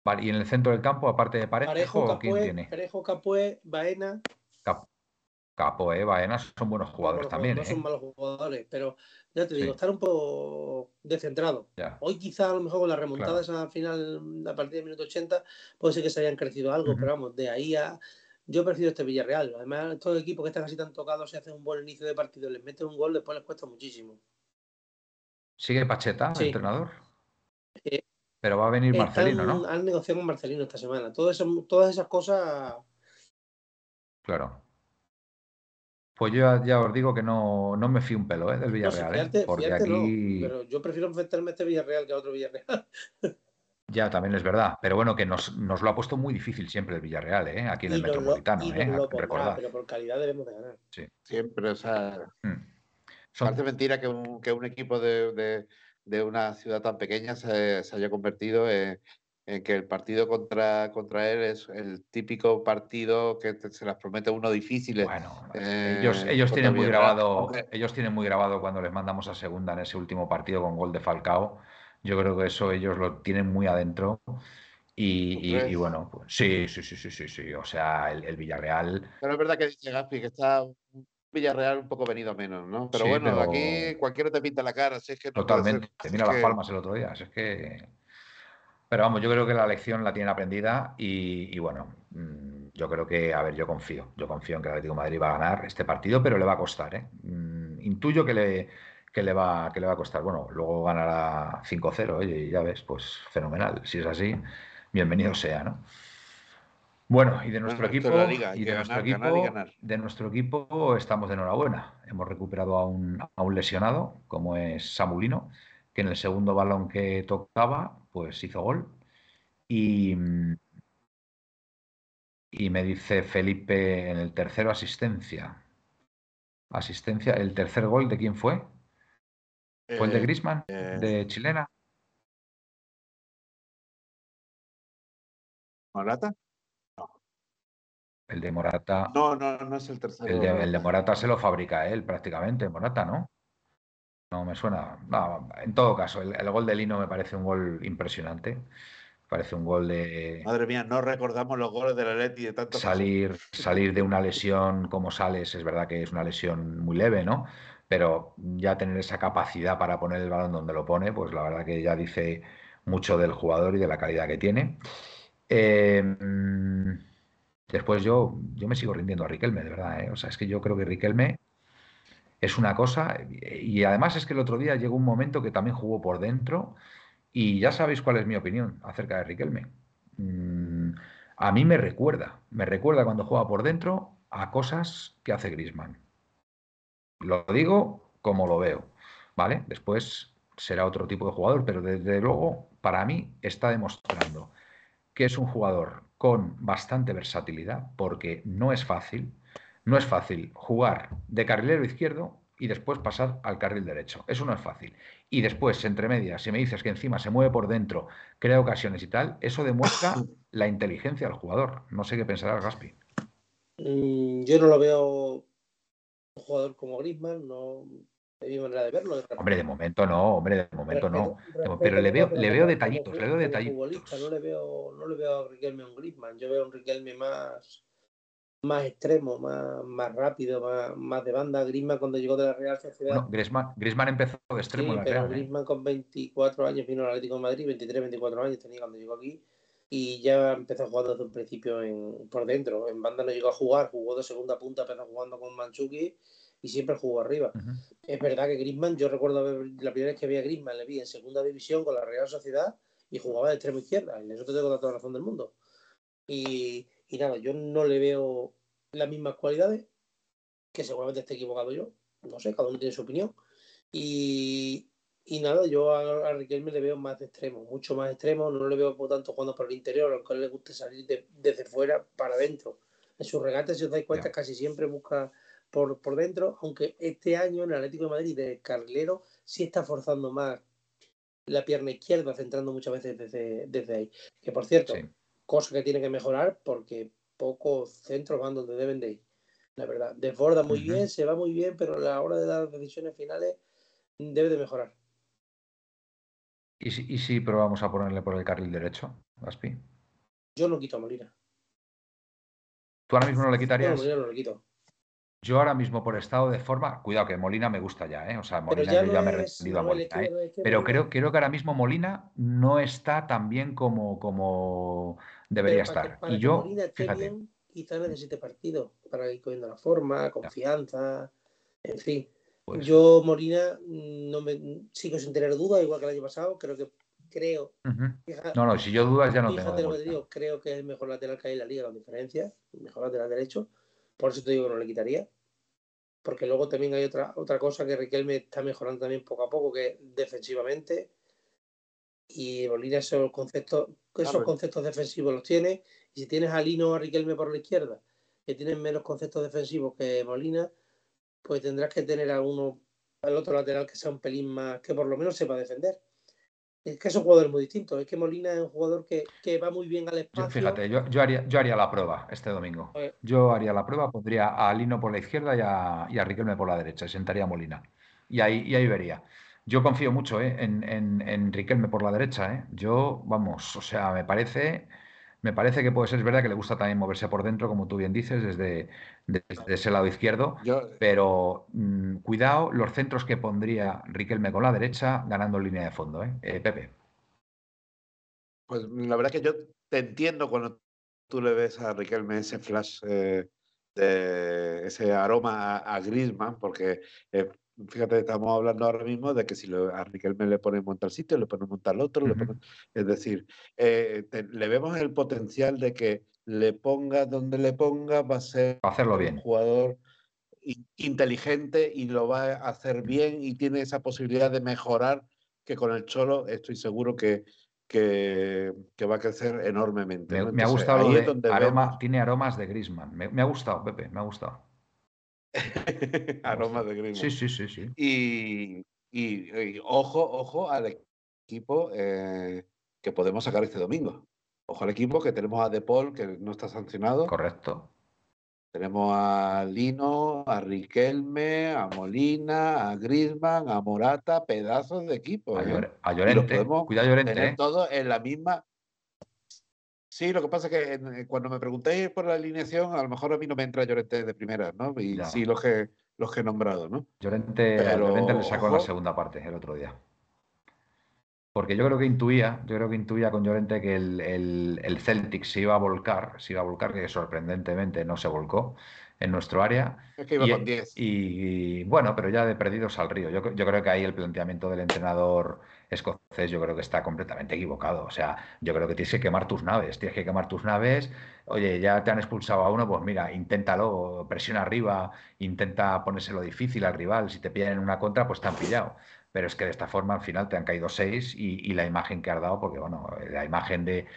Vale, y en el centro del campo, aparte de Parejo, Parejo ¿quién tiene? Parejo, Capué, Baena. Capoe, Baena son buenos jugadores también. No son ¿eh? malos jugadores, pero ya te digo, estar un poco descentrado. Hoy quizá a lo mejor con las remontadas al final, a partir del minuto 80, puede ser que se hayan crecido algo, pero vamos, de ahí a... Yo prefiero este Villarreal. Además, estos equipos que están así tan tocados, si hacen un buen inicio de partido, les meten un gol, después les cuesta muchísimo. ¿Sigue Pacheta, el entrenador? Eh, pero va a venir Marcelino, ¿no? Han negociado con Marcelino esta semana. todas esas cosas... Claro. Pues yo ya, os digo que no, no me fío un pelo ¿eh? del Villarreal. ¿eh? porque aquí... pero yo prefiero enfrentarme a este Villarreal que a otro Villarreal. ya, también es verdad. Pero bueno, que nos, nos, lo ha puesto muy difícil siempre el Villarreal, ¿eh? aquí en el Metropolitano. ¿eh? pero por calidad debemos de ganar. Sí. Siempre, o sea. Hmm. Parece mentira que un, que un equipo de, de, de, una ciudad tan pequeña se, se haya convertido en en que el partido contra, contra él es el típico partido que se las promete uno difícil. Bueno, ellos, eh, ellos tienen muy grabado, ellos tienen muy grabado cuando les mandamos a segunda en ese último partido con gol de Falcao. Yo creo que eso ellos lo tienen muy adentro. Y, bueno, pues, sí, sí, sí, sí, sí, sí. O sea, el, Villarreal. Pero es verdad que dice Gaspi que está Villarreal un poco venido menos, ¿no? Pero bueno, aquí cualquiera te pinta la cara. es que Totalmente. Te mira las palmas el otro día. es que. Pero vamos, yo creo que la lección la tienen aprendida y, bueno, mm, yo creo que, a ver, yo confío, yo confío en que el Atlético de Madrid va a ganar este partido, pero le va a costar, ¿eh? Mm, intuyo que le, le va, que le va a costar. Bueno, luego ganará 5-0, oye, y ya ves, pues fenomenal. Si es así, bienvenido sea, ¿no? Bueno, y de nuestro equipo, y de nuestro equipo, de nuestro equipo estamos de enhorabuena. Hemos recuperado a un, a un lesionado, como es Samulino, que en el segundo balón que tocaba, pues hizo gol. Y, y me dice Felipe en el tercero asistencia. Asistencia, el tercer gol de quién fue? ¿Fue el de eh, Grisman, eh. de chilena? ¿Morata? No. El de Morata. No, no, no es el tercero. El de, el de Morata se lo fabrica él prácticamente, Morata, ¿no? No me suena. en todo caso, el, gol de Lino me parece un gol impresionante. Parece un gol de. Madre mía, no recordamos los goles de la Leti de tanto. Salir, salir de una lesión como sales, es verdad que es una lesión muy leve, ¿no? Pero ya tener esa capacidad para poner el balón donde lo pone, pues la verdad que ya dice mucho del jugador y de la calidad que tiene. Em, después yo, yo me sigo rindiendo a Riquelme, de verdad, ¿eh? O sea, es que yo creo que Riquelme es una cosa, y además es que el otro día llegó un momento que también jugó por dentro Y ya sabéis cuál es mi opinión acerca de Riquelme. Mm, a mí me recuerda, me recuerda cuando juega por dentro a cosas que hace Grisman. Lo digo como lo veo, ¿vale? Después será otro tipo de jugador, pero desde luego para mí está demostrando que es un jugador con bastante versatilidad, porque no es fácil, no es fácil jugar de carrilero izquierdo y después pasar al carril derecho. Eso no es fácil. Y después, entre medias, si me dices que encima se mueve por dentro, crea ocasiones y tal, eso demuestra la inteligencia del jugador. No sé qué pensará Gaspi. Mm, yo no lo veo un jugador como Griezmann, no de mi manera de verlo. hombre, de momento no, hombre, de momento no. pero le veo, le veo detallitos, le veo detallitos. no le veo, no le veo a Riquelme un Griezmann, yo veo a un Riquelme más más extremo, más, más rápido, más, más de banda. Griezmann cuando llegó de la Real Sociedad. No, Griezmann, empezó de extremo en la pero Real. ¿eh? Griezmann con 24 años vino al Atlético de Madrid, 23, 24 años tenía cuando llegó aquí y ya empezó jugando desde un principio en, por dentro. En banda no llegó a jugar, jugó de segunda punta, empezó jugando con Manchuki y siempre jugó arriba. Es verdad que Griezmann, yo recuerdo la primera vez que vi a Griezmann, le vi en segunda división con la Real Sociedad y jugaba de extremo izquierda. Y en eso te tengo toda la razón del mundo. Y, y nada, yo no le veo las mismas cualidades, que seguramente esté equivocado yo, no sé, cada uno tiene su opinión. Y, y nada, yo a, a, Riquelme le veo más de extremo, mucho más extremo, no le veo por tanto jugando por el interior, aunque le guste salir desde fuera para adentro. En sus regates, si os dais cuenta, casi siempre busca por, por dentro, aunque este año en el Atlético de Madrid de Carlero sí está forzando más la pierna izquierda, centrando muchas veces desde, desde ahí. Que por cierto, cosa que tiene que mejorar porque pocos centros van donde deben de ir. La verdad, desborda muy bien, se va muy bien, pero a la hora de dar decisiones finales debe de mejorar. ¿Y si, ¿Y si probamos a ponerle por el carril derecho, Gaspi? Yo no quito a Molina. ¿Tú ahora mismo no le quitarías? No, no le quito. Yo ahora mismo por estado de forma, cuidado que Molina me gusta ya, ¿eh? O sea, Molina ya yo ya me he rendido a Molina, ¿eh? Pero creo, creo que ahora mismo Molina no está tan bien como, como debería estar. y yo, Molina fíjate. Bien, quizá necesite partido para ir cogiendo la forma, confianza, en fin. Pues yo Molina no me sigo sin tener dudas, igual que el año pasado, creo que creo. no, no, si yo dudas ya no tengo. Lo que digo, creo que es el mejor lateral que hay en la liga con diferencia, el mejor lateral derecho. Por eso te digo que no le quitaría. Porque luego también hay otra, otra cosa que Riquelme está mejorando también poco a poco, que defensivamente. Y Molina esos conceptos, esos conceptos defensivos los tiene. Y si tienes a Lino o a Riquelme por la izquierda, que tienen menos conceptos defensivos que Molina, pues tendrás que tener a uno, al otro lateral que sea un pelín más, que por lo menos sepa defender. Es que es un jugador muy distinto. Es que Molina es un jugador que, va muy bien al espacio. fíjate, yo, yo, haría, yo haría la prueba este domingo. Yo haría la prueba, pondría a Lino por la izquierda y a, y a Riquelme por la derecha, y sentaría a Molina. Y ahí, y ahí vería. Yo confío mucho ¿eh? en, en, en, Riquelme por la derecha. ¿eh? Yo, vamos, o sea, me parece me parece que puede ser, es verdad que le gusta también moverse por dentro, como tú bien dices, desde, ese lado izquierdo, pero mm, cuidado los centros que pondría Riquelme con la derecha, ganando línea de fondo, ¿eh? eh Pepe. Pues la verdad que yo te entiendo cuando tú le ves a Riquelme ese flash, eh, de ese aroma a, a Griezmann, porque eh, fíjate, estamos hablando ahora mismo de que si a Riquelme le ponen montar sitio, le ponen montar al otro, es decir, eh, le vemos el potencial de que le ponga donde le ponga, va a ser hacerlo bien. un jugador inteligente y lo va a hacer bien y tiene esa posibilidad de mejorar que con el Cholo estoy seguro que, que, va a crecer enormemente. Me, ha gustado aroma, tiene aromas de Grisman. Me, me, ha gustado, Pepe, me ha gustado. Aromas de Griezmann. Sí, sí, sí, sí. Y, y, ojo, ojo al equipo eh, que podemos sacar este domingo. Ojo al equipo que tenemos a De Paul, que no está sancionado. Correcto. Tenemos a Lino, a Riquelme, a Molina, a Grisman, a Morata, pedazos de equipo. A, ¿eh? Llorente. Cuidado, Llorente. Tener ¿eh? todo en la misma Sí, lo que pasa es que eh, cuando me preguntáis por la alineación, a lo mejor a mí no me entra Llorente de primera, ¿no? Y sí los que, los que he nombrado, ¿no? Llorente, Llorente le sacó la segunda parte el otro día. Porque yo creo que intuía, yo creo que intuía con Llorente que el, el, Celtic se iba a volcar, se iba a volcar, que sorprendentemente no se volcó. en nuestro área. Es que iba y, con 10. Y, bueno, pero ya de perdidos al río. Yo, yo, creo que ahí el planteamiento del entrenador escocés yo creo que está completamente equivocado. O sea, yo creo que tienes que quemar tus naves, tienes que quemar tus naves. Oye, ya te han expulsado a uno, pues mira, inténtalo, presiona arriba, intenta ponérselo difícil al rival. Si te piden una contra, pues te han pillado pero es que de esta forma al final te han caído seis y, la imagen que has dado, porque bueno, la imagen de,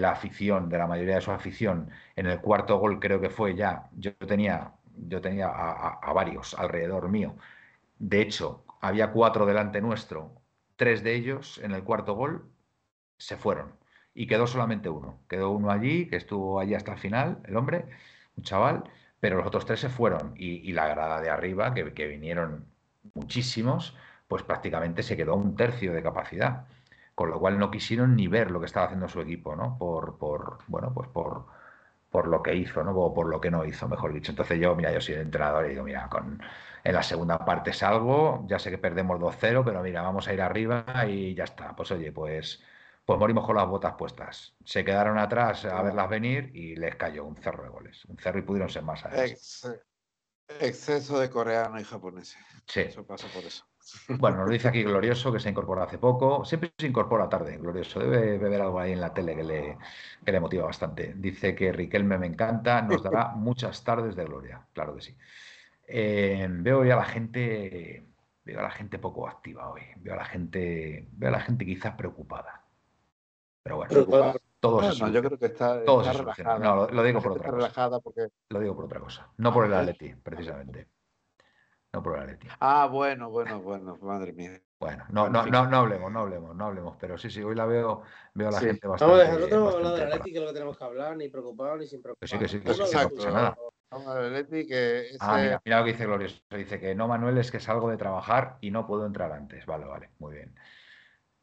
la afición, de la mayoría de su afición, en el cuarto gol creo que fue ya, yo tenía, yo tenía a, varios alrededor mío. De hecho, había cuatro delante nuestro, tres de ellos en el cuarto gol se fueron y quedó solamente uno. Quedó uno allí, que estuvo allí hasta el final, el hombre, un chaval, pero los otros tres se fueron y, la grada de arriba, que, vinieron muchísimos, pues prácticamente se quedó un tercio de capacidad. Con lo cual no quisieron ni ver lo que estaba haciendo su equipo, ¿no? Por, por bueno, pues por, por lo que hizo, ¿no? O por lo que no hizo, mejor dicho. Entonces yo, mira, yo soy entrenador y digo, mira, con, en la segunda parte salgo, ya sé que perdemos 2-0, pero mira, vamos a ir arriba y ya está. Pues oye, pues, pues morimos con las botas puestas. Se quedaron atrás a verlas venir y les cayó un cerro de goles. Un cerro y pudieron ser más. exceso de coreano y japonés. Sí. Eso pasa por eso. Bueno, nos dice aquí Glorioso que se incorpora hace poco. Siempre se incorpora tarde, Glorioso. Debe beber algo ahí en la tele que le, le motiva bastante. Dice que Riquelme me encanta, nos dará muchas tardes de gloria. Claro que sí. Eh, veo ya a la gente, veo a la gente poco activa hoy. Veo a la gente, veo a la gente quizás preocupada. Pero bueno, todos no, yo creo que está, relajada. No, lo, digo por otra cosa. Relajada porque... Lo digo por otra cosa. No por el Atleti, precisamente por Ah, bueno, bueno, bueno, madre mía. Bueno, no, no, no, no hablemos, no hablemos, no hablemos, pero sí, sí, hoy la veo, veo a la gente bastante. Vamos a dejar, del Atleti, que es lo que tenemos que hablar, ni preocupado ni sin preocupar. Sí, que sí, que sí, Exacto. nada. Que Ah, mira, mira, lo que dice Glorioso. Dice que no, Manuel, es que salgo de trabajar y no puedo entrar antes. Vale, vale, muy bien.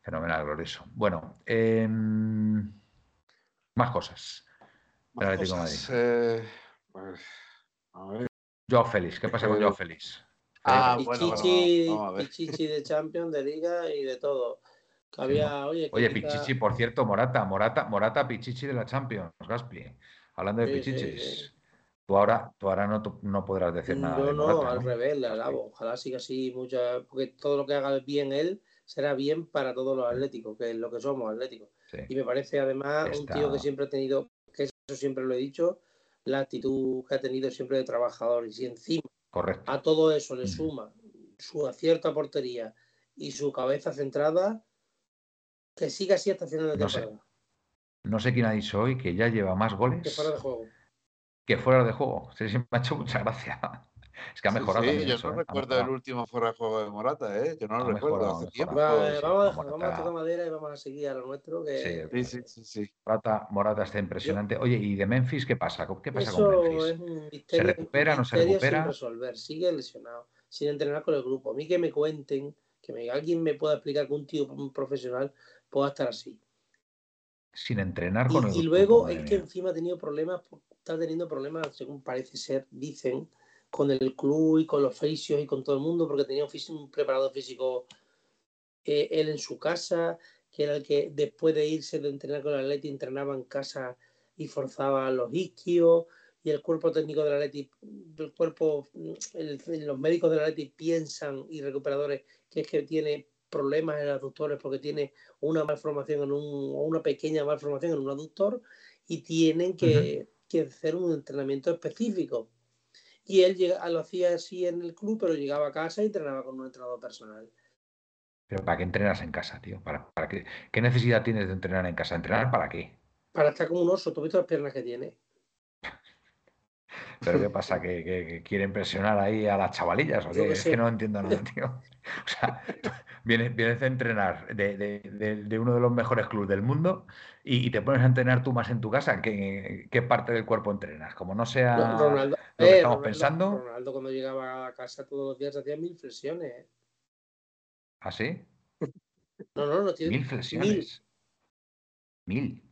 Fenomenal, Glorioso. Bueno, eh, más cosas. Más cosas eh, pues, a ver. Joao Félix, ¿qué pasa con Joao Félix? Ah, Pichichi, bueno, Pichichi de Champions, de Liga y de todo. había, oye, oye Pichichi, por cierto, Morata, Morata, Morata, Pichichi de la Champions, Gaspi. Hablando de Pichichis. Tú ahora, tú ahora no, no podrás decir nada. No, no, al revés, le alabo. Ojalá siga así, mucha, porque todo lo que haga bien él será bien para todos los atléticos, que es lo que somos, atléticos. Y me parece además un tío que siempre ha tenido, que eso siempre lo he dicho, la actitud que ha tenido siempre de trabajador. Y si encima Correcto. A todo eso le suma su acierto a portería y su cabeza centrada, que siga así hasta final de temporada. No sé, no sé quién ha dicho hoy que ya lleva más goles que fuera de juego. Que fuera de juego. Sí, sí, me ha hecho mucha gracia. Es que ha mejorado. Sí, yo no ¿eh? recuerdo el último fuera de juego de Morata, ¿eh? Yo no lo recuerdo hace tiempo. vamos, vamos a tocar madera y vamos a seguir a lo nuestro. Que... Sí, sí, sí, sí. Morata, Morata está impresionante. Oye, ¿y de Memphis qué pasa? ¿Qué pasa con Memphis? Es un misterio, ¿Se recupera, no se recupera? Sin resolver, sigue lesionado, sin entrenar con el grupo. A mí que me cuenten, que me, alguien me pueda explicar que un tío un profesional pueda estar así. Sin entrenar con y, el grupo. Y luego es que encima ha tenido problemas, está teniendo problemas, según parece ser, dicen con el club y con los fisios y con todo el mundo, porque tenía un, preparador físico eh, él en su casa, que era el que después de irse de entrenar con el Atleti entrenaba en casa y forzaba los isquios, y el cuerpo técnico del Atleti, el cuerpo, los médicos del Atleti piensan y recuperadores que es que tiene problemas en aductores porque tiene una malformación en un, o una pequeña malformación en un aductor y tienen que, que hacer un entrenamiento específico y él lo hacía así en el club, pero llegaba a casa y entrenaba con un entrenador personal. Pero ¿para qué entrenas en casa, tío? ¿Para, para qué? ¿Qué necesidad tienes de entrenar en casa? ¿Entrenar para qué? Para estar como un oso. ¿Tú has visto las piernas que tiene? ¿Pero qué pasa? ¿Que, que, quieren presionar ahí a las chavalillas? ¿o qué? Es que no entiendo nada, tío. O sea, vienes, vienes a entrenar de, de, de, uno de los mejores clubes del mundo y, te pones a entrenar tú más en tu casa. ¿Qué, qué parte del cuerpo entrenas? Como no sea Ronaldo, lo que eh, estamos pensando. Ronaldo cuando llegaba a casa todos los días hacía mil flexiones. ¿eh? ¿Ah, sí? No, no, no tiene. Mil flexiones. Mil.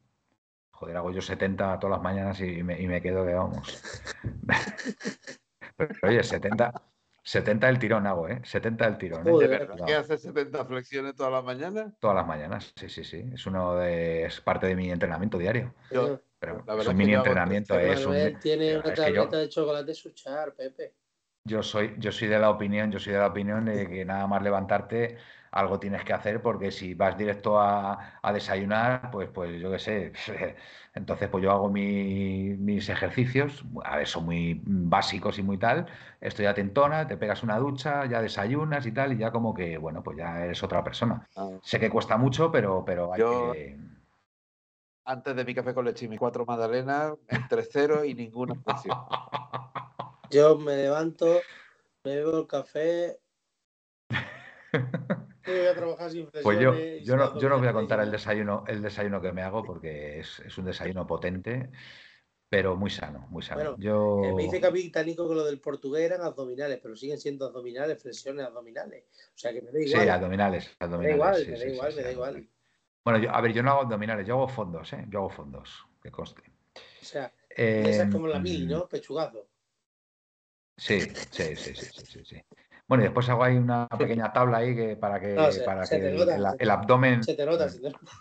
Joder, hago yo 70 todas las mañanas y me, y me quedo de vamos. Pero, oye, 70, 70 del tirón hago, ¿eh? 70 del tirón. ¿eh? ¿De verdad que haces 70 flexiones todas las mañanas? Todas las mañanas, sí, sí, sí. Es uno de, es parte de mi entrenamiento diario. Yo, Pero es un mini entrenamiento. Es un, tiene una tableta de chocolate suchar, Pepe. Yo soy, yo soy de la opinión, yo soy de la opinión de que nada más levantarte algo tienes que hacer porque si vas directo a, desayunar, pues, pues yo qué sé, entonces pues yo hago mis ejercicios, a ver, son muy básicos y muy tal, estoy atentona, te pegas una ducha, ya desayunas y tal, y ya como que, bueno, pues ya eres otra persona. Ah. Sé que cuesta mucho, pero, pero hay que... Antes de mi café con leche y mis cuatro magdalenas, entre cero y ninguna presión. Yo me levanto, me bebo el café, pues yo, yo, no, yo no voy a contar el desayuno, el desayuno que me hago porque es, un desayuno potente, pero muy sano, muy sano. yo... Eh, me dice Capitánico que lo del portugués eran abdominales, pero siguen siendo abdominales, flexiones abdominales. O sea que me da igual. Sí, abdominales. abdominales me da igual, me da igual, me da igual. Bueno, yo, a ver, yo no hago abdominales, yo hago fondos, ¿eh? Yo hago fondos, que conste. O sea, esa es como la mil, ¿no? Pechugazo. Sí, sí, sí, sí, sí, sí. Bueno, y después hago ahí una pequeña tabla ahí que para que, para que el, abdomen. Se te nota, se te nota.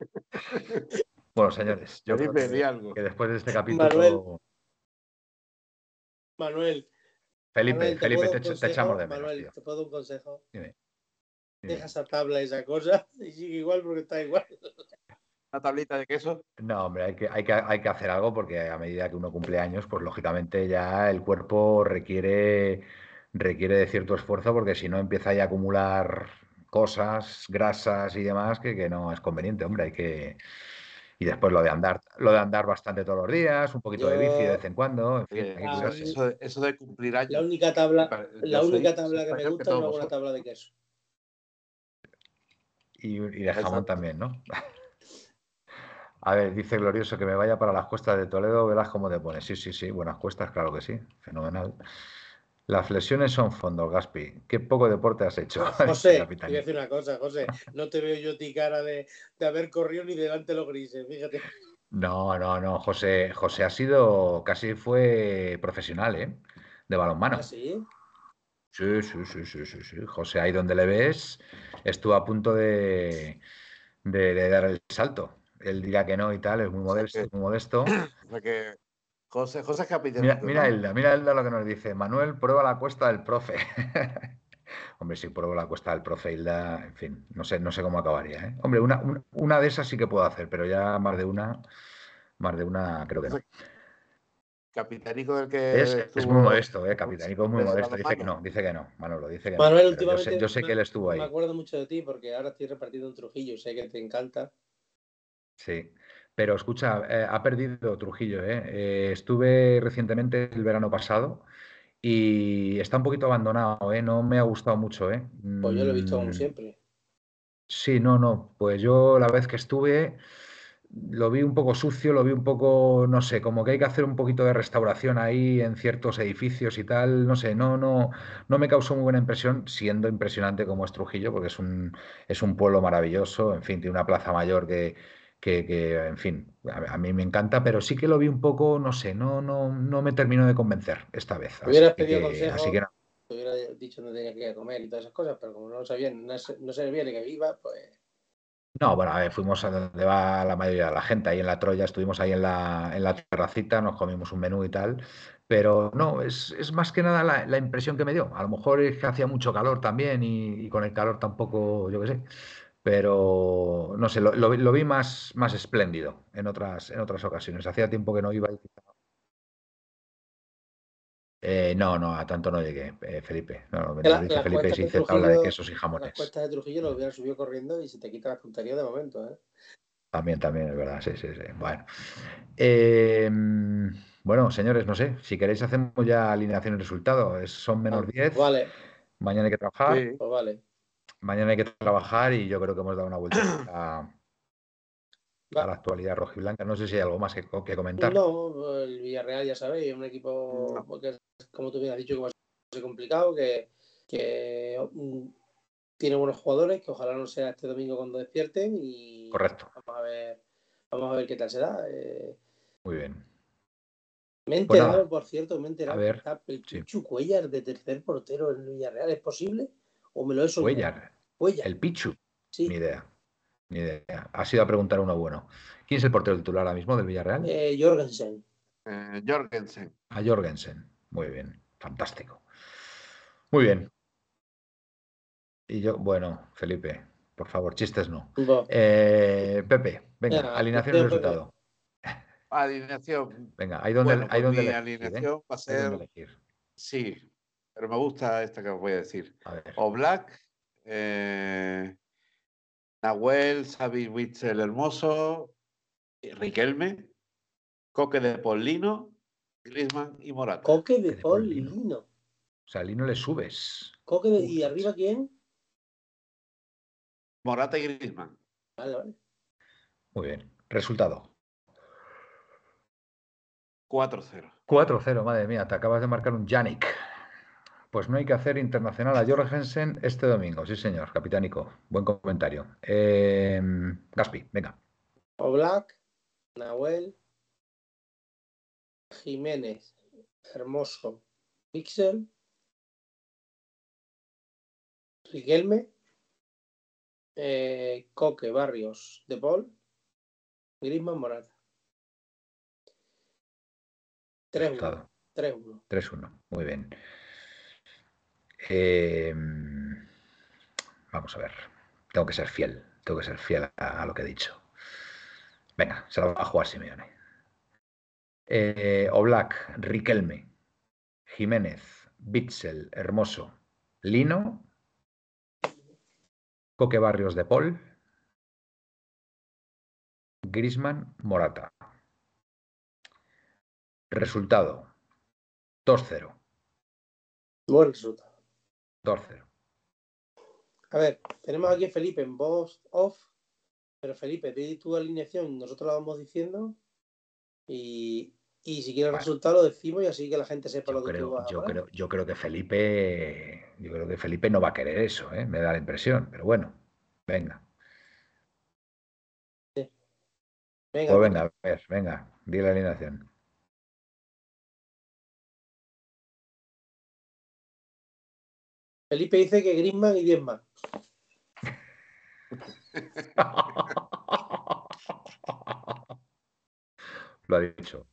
Bueno, señores, yo creo que, después de este capítulo. Manuel. Manuel. Felipe, Felipe, te, echamos de menos. Manuel, te puedo dar un consejo. Deja esa tabla, esa cosa, y sigue igual porque está igual una tablita de queso? No, hombre, hay que, hay, que, hay que hacer algo porque a medida que uno cumple años, pues lógicamente ya el cuerpo requiere, requiere de cierto esfuerzo porque si no empieza a acumular cosas, grasas y demás que, que no es conveniente, hombre, hay que... Y después lo de andar, lo de andar bastante todos los días, un poquito de bici de vez en cuando, en fin, eso, de, cumplir años. La única tabla, la única tabla que me gusta es una tabla de queso. Y, y de jamón también, ¿no? A ver, dice Glorioso que me vaya para las cuestas de Toledo, verás cómo te pones. Sí, sí, sí, buenas cuestas, claro que sí, fenomenal. Las flexiones son fondos, Gaspi. Qué poco deporte has hecho. José, te voy a decir una cosa, José. No te veo yo ti cara de, haber corrido ni delante de los grises, fíjate. No, no, no. José, José ha sido, casi fue profesional, ¿eh? De balonmano. ¿Ah, sí? Sí, sí, sí, sí, sí, sí. José, ahí donde le ves, estuvo a punto de, de dar el salto él dirá que no y tal, es muy modesto. muy modesto. José, José Mira, mira Elda, mira Elda lo que nos dice. Manuel, prueba la cuesta del profe. Hombre, si pruebo la cuesta del profe Hilda, en fin, no sé, no sé cómo acabaría. ¿eh? Hombre, una, una, de esas sí que puedo hacer, pero ya más de una, más de una creo que no. Capitánico del que. Es, muy modesto, ¿eh? Capitánico es muy modesto. Dice que no, dice que no. Manolo, dice que Manuel, no. últimamente. Yo sé, que él estuvo ahí. Me acuerdo mucho de ti porque ahora estoy repartido en Trujillo, sé que te encanta. Sí, pero escucha, eh, ha perdido Trujillo. ¿eh? ¿eh? estuve recientemente el verano pasado y está un poquito abandonado. ¿eh? No me ha gustado mucho. ¿eh? Pues yo lo he visto como mm, siempre. Sí, no, no. Pues yo la vez que estuve lo vi un poco sucio, lo vi un poco, no sé, como que hay que hacer un poquito de restauración ahí en ciertos edificios y tal, no sé, no, no, no me causó muy buena impresión, siendo impresionante como es Trujillo, porque es un, es un pueblo maravilloso, en fin, tiene una plaza mayor que, que, en fin, a, mí me encanta, pero sí que lo vi un poco, no sé, no, no, no me terminó de convencer esta vez. Hubieras pedido consejo, así que no. Te hubiera dicho no tenía que comer y todas esas cosas, pero como no sabían, no, no sabía ni que viva, pues... No, bueno, a ver, fuimos a donde va la mayoría de la gente, ahí en la Troya, estuvimos ahí en la, en la terracita, nos comimos un menú y tal, pero no, es, es más que nada la, la, impresión que me dio. A lo mejor es que hacía mucho calor también y, y con el calor tampoco, yo qué sé pero no sé, lo, vi más, más espléndido en otras, en otras ocasiones. Hacía tiempo que no iba. Eh, no, no, a tanto no llegué, eh, Felipe. No, me dice Felipe y se hice tabla de quesos y jamones. Las cuestas de Trujillo lo hubiera subido corriendo y se te quita la puntería de momento, ¿eh? También, también, es verdad, sí, sí, sí. Bueno. Em, bueno, señores, no sé, si queréis hacemos ya alineación y resultado. son menos 10. Vale. Mañana hay que trabajar. Sí. Pues vale mañana hay que trabajar y yo creo que hemos dado una vuelta a, la actualidad rojiblanca. No sé si hay algo más que, comentar. No, el Villarreal ya sabéis, es un equipo que, como tú bien has dicho, que va a ser complicado, que, mm, tiene buenos jugadores, que ojalá no sea este domingo cuando despierten y correcto. Vamos a ver, vamos a ver qué tal se da. Eh. Muy bien. Me he pues enterado, por cierto, me he enterado a ver, el Pichu Cuellar de tercer portero en el Villarreal. ¿Es posible? ¿O me lo he soñado? Cuellar. El Pichu. Sí. Ni idea. Ni idea. Ha sido a preguntar uno bueno. ¿Quién es el portero titular ahora mismo del Villarreal? Eh, Jorgensen. Eh, Jorgensen. A Jorgensen. Muy bien. Fantástico. Muy bien. Y yo, bueno, Felipe, por favor, chistes no. Eh, Pepe, venga, alineación y resultado. Alineación. Venga, hay donde, Bueno, hay pues donde mi elegir. ¿eh? alineación va a ser. elegir. Sí, pero me gusta esta que os voy a decir. A ver. Oblak, eh, Nahuel, Xavi Witzel Hermoso, Riquelme, Coque de Polino, Griezmann y Morata. Coque Que de de Paul Paulino. Lino. O sea, Lino le subes. Coque de... ¿Y arriba quién? Morata y Griezmann. Vale, vale. Muy bien. Resultado. 4-0. 4-0, madre mía, te acabas de marcar un Yannick. Pues no hay que hacer internacional a Jorgensen este domingo. Sí, señor, capitánico. Buen comentario. Eh, Gaspi, venga. Oblak, Nahuel, Jiménez, Hermoso, Pixel, Riquelme, eh, Coque, Barrios, De Paul, Griezmann, Morata. 3-1. Resultado. 3-1. 3-1. Muy bien. Eh, vamos a ver. Tengo que ser fiel. Tengo que ser fiel a, a lo que he dicho. Venga, se la va a jugar Simeone. Eh, Oblak, Riquelme, Jiménez, Bitzel, Hermoso, Lino, Coque Barrios de Paul, Grisman, Morata. Resultado: 2-0. Buen resultado. 2-0. A ver, tenemos aquí a Felipe en voz off, pero Felipe, di tu alineación, nosotros la vamos diciendo y, y si quieres el Vale. resultado lo decimos y así que la gente sepa Yo lo que tú vas yo, creo, yo creo que Felipe, yo creo que Felipe no va a querer eso, ¿eh? me da la impresión, pero bueno, venga, Venga, pues venga, a ver, venga, di la alineación. Felipe dice que Griezmann y Griezmann. Lo ha dicho.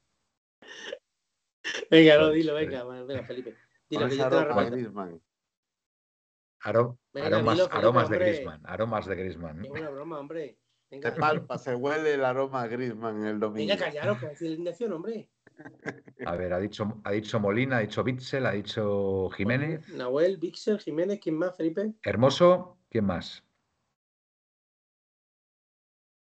Venga, no, dilo, eh, venga, venga, Felipe. Dilo, que yo te Venga, aromas dilo, Felipe, aromas de. Griezmann, aromas de Griezmann. Es una broma, hombre. Venga, Se palpa, se huele el aroma a Griezmann el domingo. venga callaros, que decir la alineación, hombre. A ver, ha dicho, ha dicho Molina, ha dicho Bitzel, ha dicho Jiménez, Nahuel, Vixel, Jiménez, ¿quién más, Felipe? Hermoso, ¿quién más?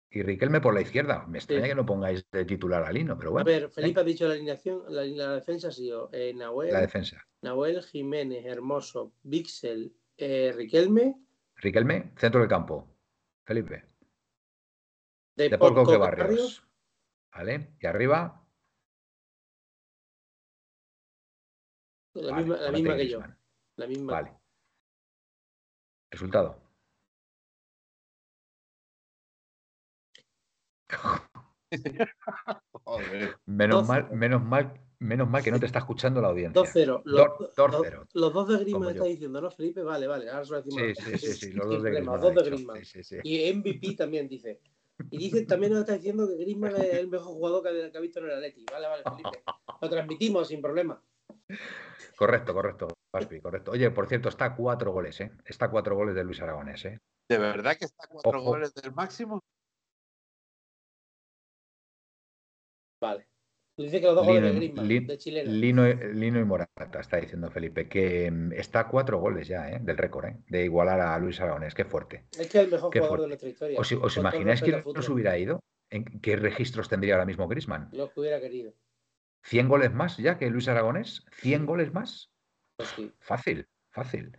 Y Riquelme por la izquierda. Me extraña Sí. que no pongáis de titular a Lino, pero A bueno, ver, Felipe ha dicho la alineación, la, la defensa ha sido eh, Nahuel, la defensa. Nahuel, Jiménez, Hermoso, Vixel, eh, Riquelme, Riquelme, centro del campo. Felipe. de, De Paul Coque Coque, Barrios. ¿Vale? Y arriba. La vale, misma, la que yo. La misma. Vale. Resultado. Joder. Menos mal, menos mal, menos mal que no te está escuchando la audiencia. 2-0. Los, los- cero. los dos de yo. está diciendo, ¿no, Felipe? Vale, vale. Ahora se lo decimos. Sí, sí, sí, sí, los Sin dos de dos sí, sí. Y MVP también dice. Y dice, también nos está diciendo que Griezmann es el mejor jugador que, que ha visto en el Atleti. Vale, vale, Felipe. Lo transmitimos sin problema. Correcto, correcto, Gaspi, correcto. Oye, por cierto, está a cuatro goles, ¿eh? Está a cuatro goles de Luis Aragonés, ¿eh? ¿De verdad que está a cuatro Ojo. goles del máximo? Vale. Dice que los dos goles de Lino, y- Griezmann, de chilena. Lino, y- Lino y Morata, está diciendo Felipe, que mm, está a cuatro goles ya, ¿eh? Del récord, ¿eh? De igualar a Luis Aragonés, qué fuerte. Es que es el mejor Qué jugador fuerte. de nuestra historia. ¿Os, os imagináis que respeto al no se fútbol. hubiera ido? ¿En qué registros tendría ahora mismo Griezmann? Lo que hubiera querido. ¿100 goles más ya que Luis Aragonés? ¿100 goles más? Pues sí. Fácil, fácil.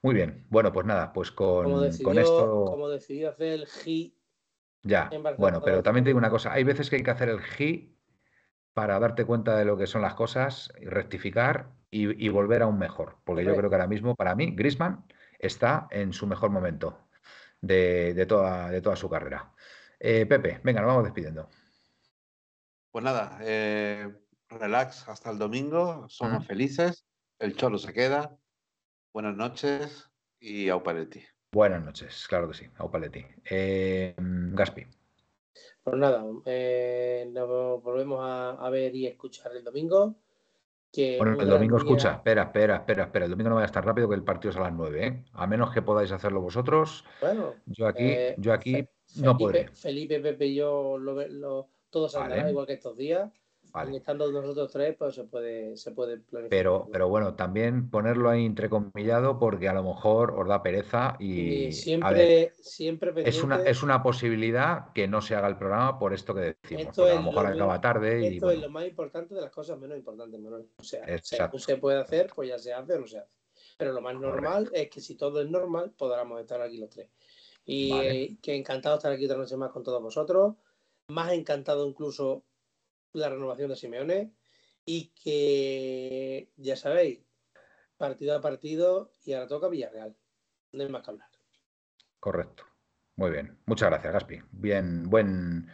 Muy bien. Bueno, pues nada, pues con, Como con esto como decidió hacer el G. ya. Bueno, pero también te digo una cosa, hay veces que hay que hacer el G para darte cuenta de lo que son las cosas, y rectificar y, y volver a un mejor. Porque yo creo que ahora mismo, para mí, Griezmann está en su mejor momento de, de toda, de toda su carrera. Eh, Pepe, venga, nos vamos despidiendo. Pues nada, eh, relax hasta el domingo. Somos felices. El cholo se queda. Buenas noches y au paretti. Buenas noches, claro que sí, Aupaletti. Eh, Gaspi. Pues nada, eh, nos volvemos a, ver y escuchar el domingo. bueno, el domingo escucha, espera, espera, espera, espera. El domingo no vaya a estar rápido que el partido es a las 9, ¿eh? A menos que podáis hacerlo vosotros. Bueno, yo aquí, eh, yo aquí no podré. Felipe, Pepe y yo lo, todos vale. igual que estos días. Estando nosotros tres, pues se puede, se puede planificar. Pero, pero bueno, también ponerlo ahí entrecomillado porque a lo mejor os da pereza y. siempre, siempre es una, es una posibilidad que no se haga el programa por esto que decimos. a lo mejor acaba tarde. Esto es lo más importante de las cosas menos importantes, O sea, si se puede hacer, pues ya se hace o no se hace. Pero lo más normal es que si todo es normal, podamos estar aquí los tres. Y que encantado estar aquí otra noche más con todos vosotros. Más encantado incluso la renovación de Simeone y que ya sabéis, partido a partido y ahora toca Villarreal. No hay más que hablar. Correcto. Muy bien. Muchas gracias, Gaspi. Bien, buen,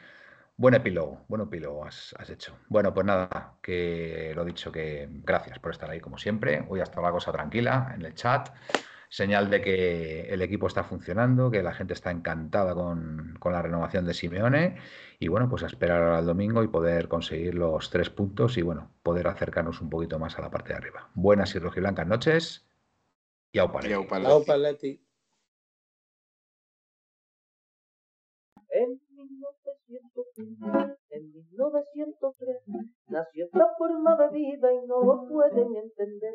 buen epílogo, buen epílogo has, has, hecho. Bueno, pues nada, que lo dicho, que gracias por estar ahí como siempre. Hoy ha estado la cosa tranquila en el chat señal de que el equipo está funcionando, que la gente está encantada con, la renovación de Simeone y bueno, pues a esperar al domingo y poder conseguir los tres puntos y bueno, poder acercarnos un poquito más a la parte de arriba. Buenas y rojiblancas noches y au Paletti. En 1903 nació esta forma de vida y no lo pueden entender.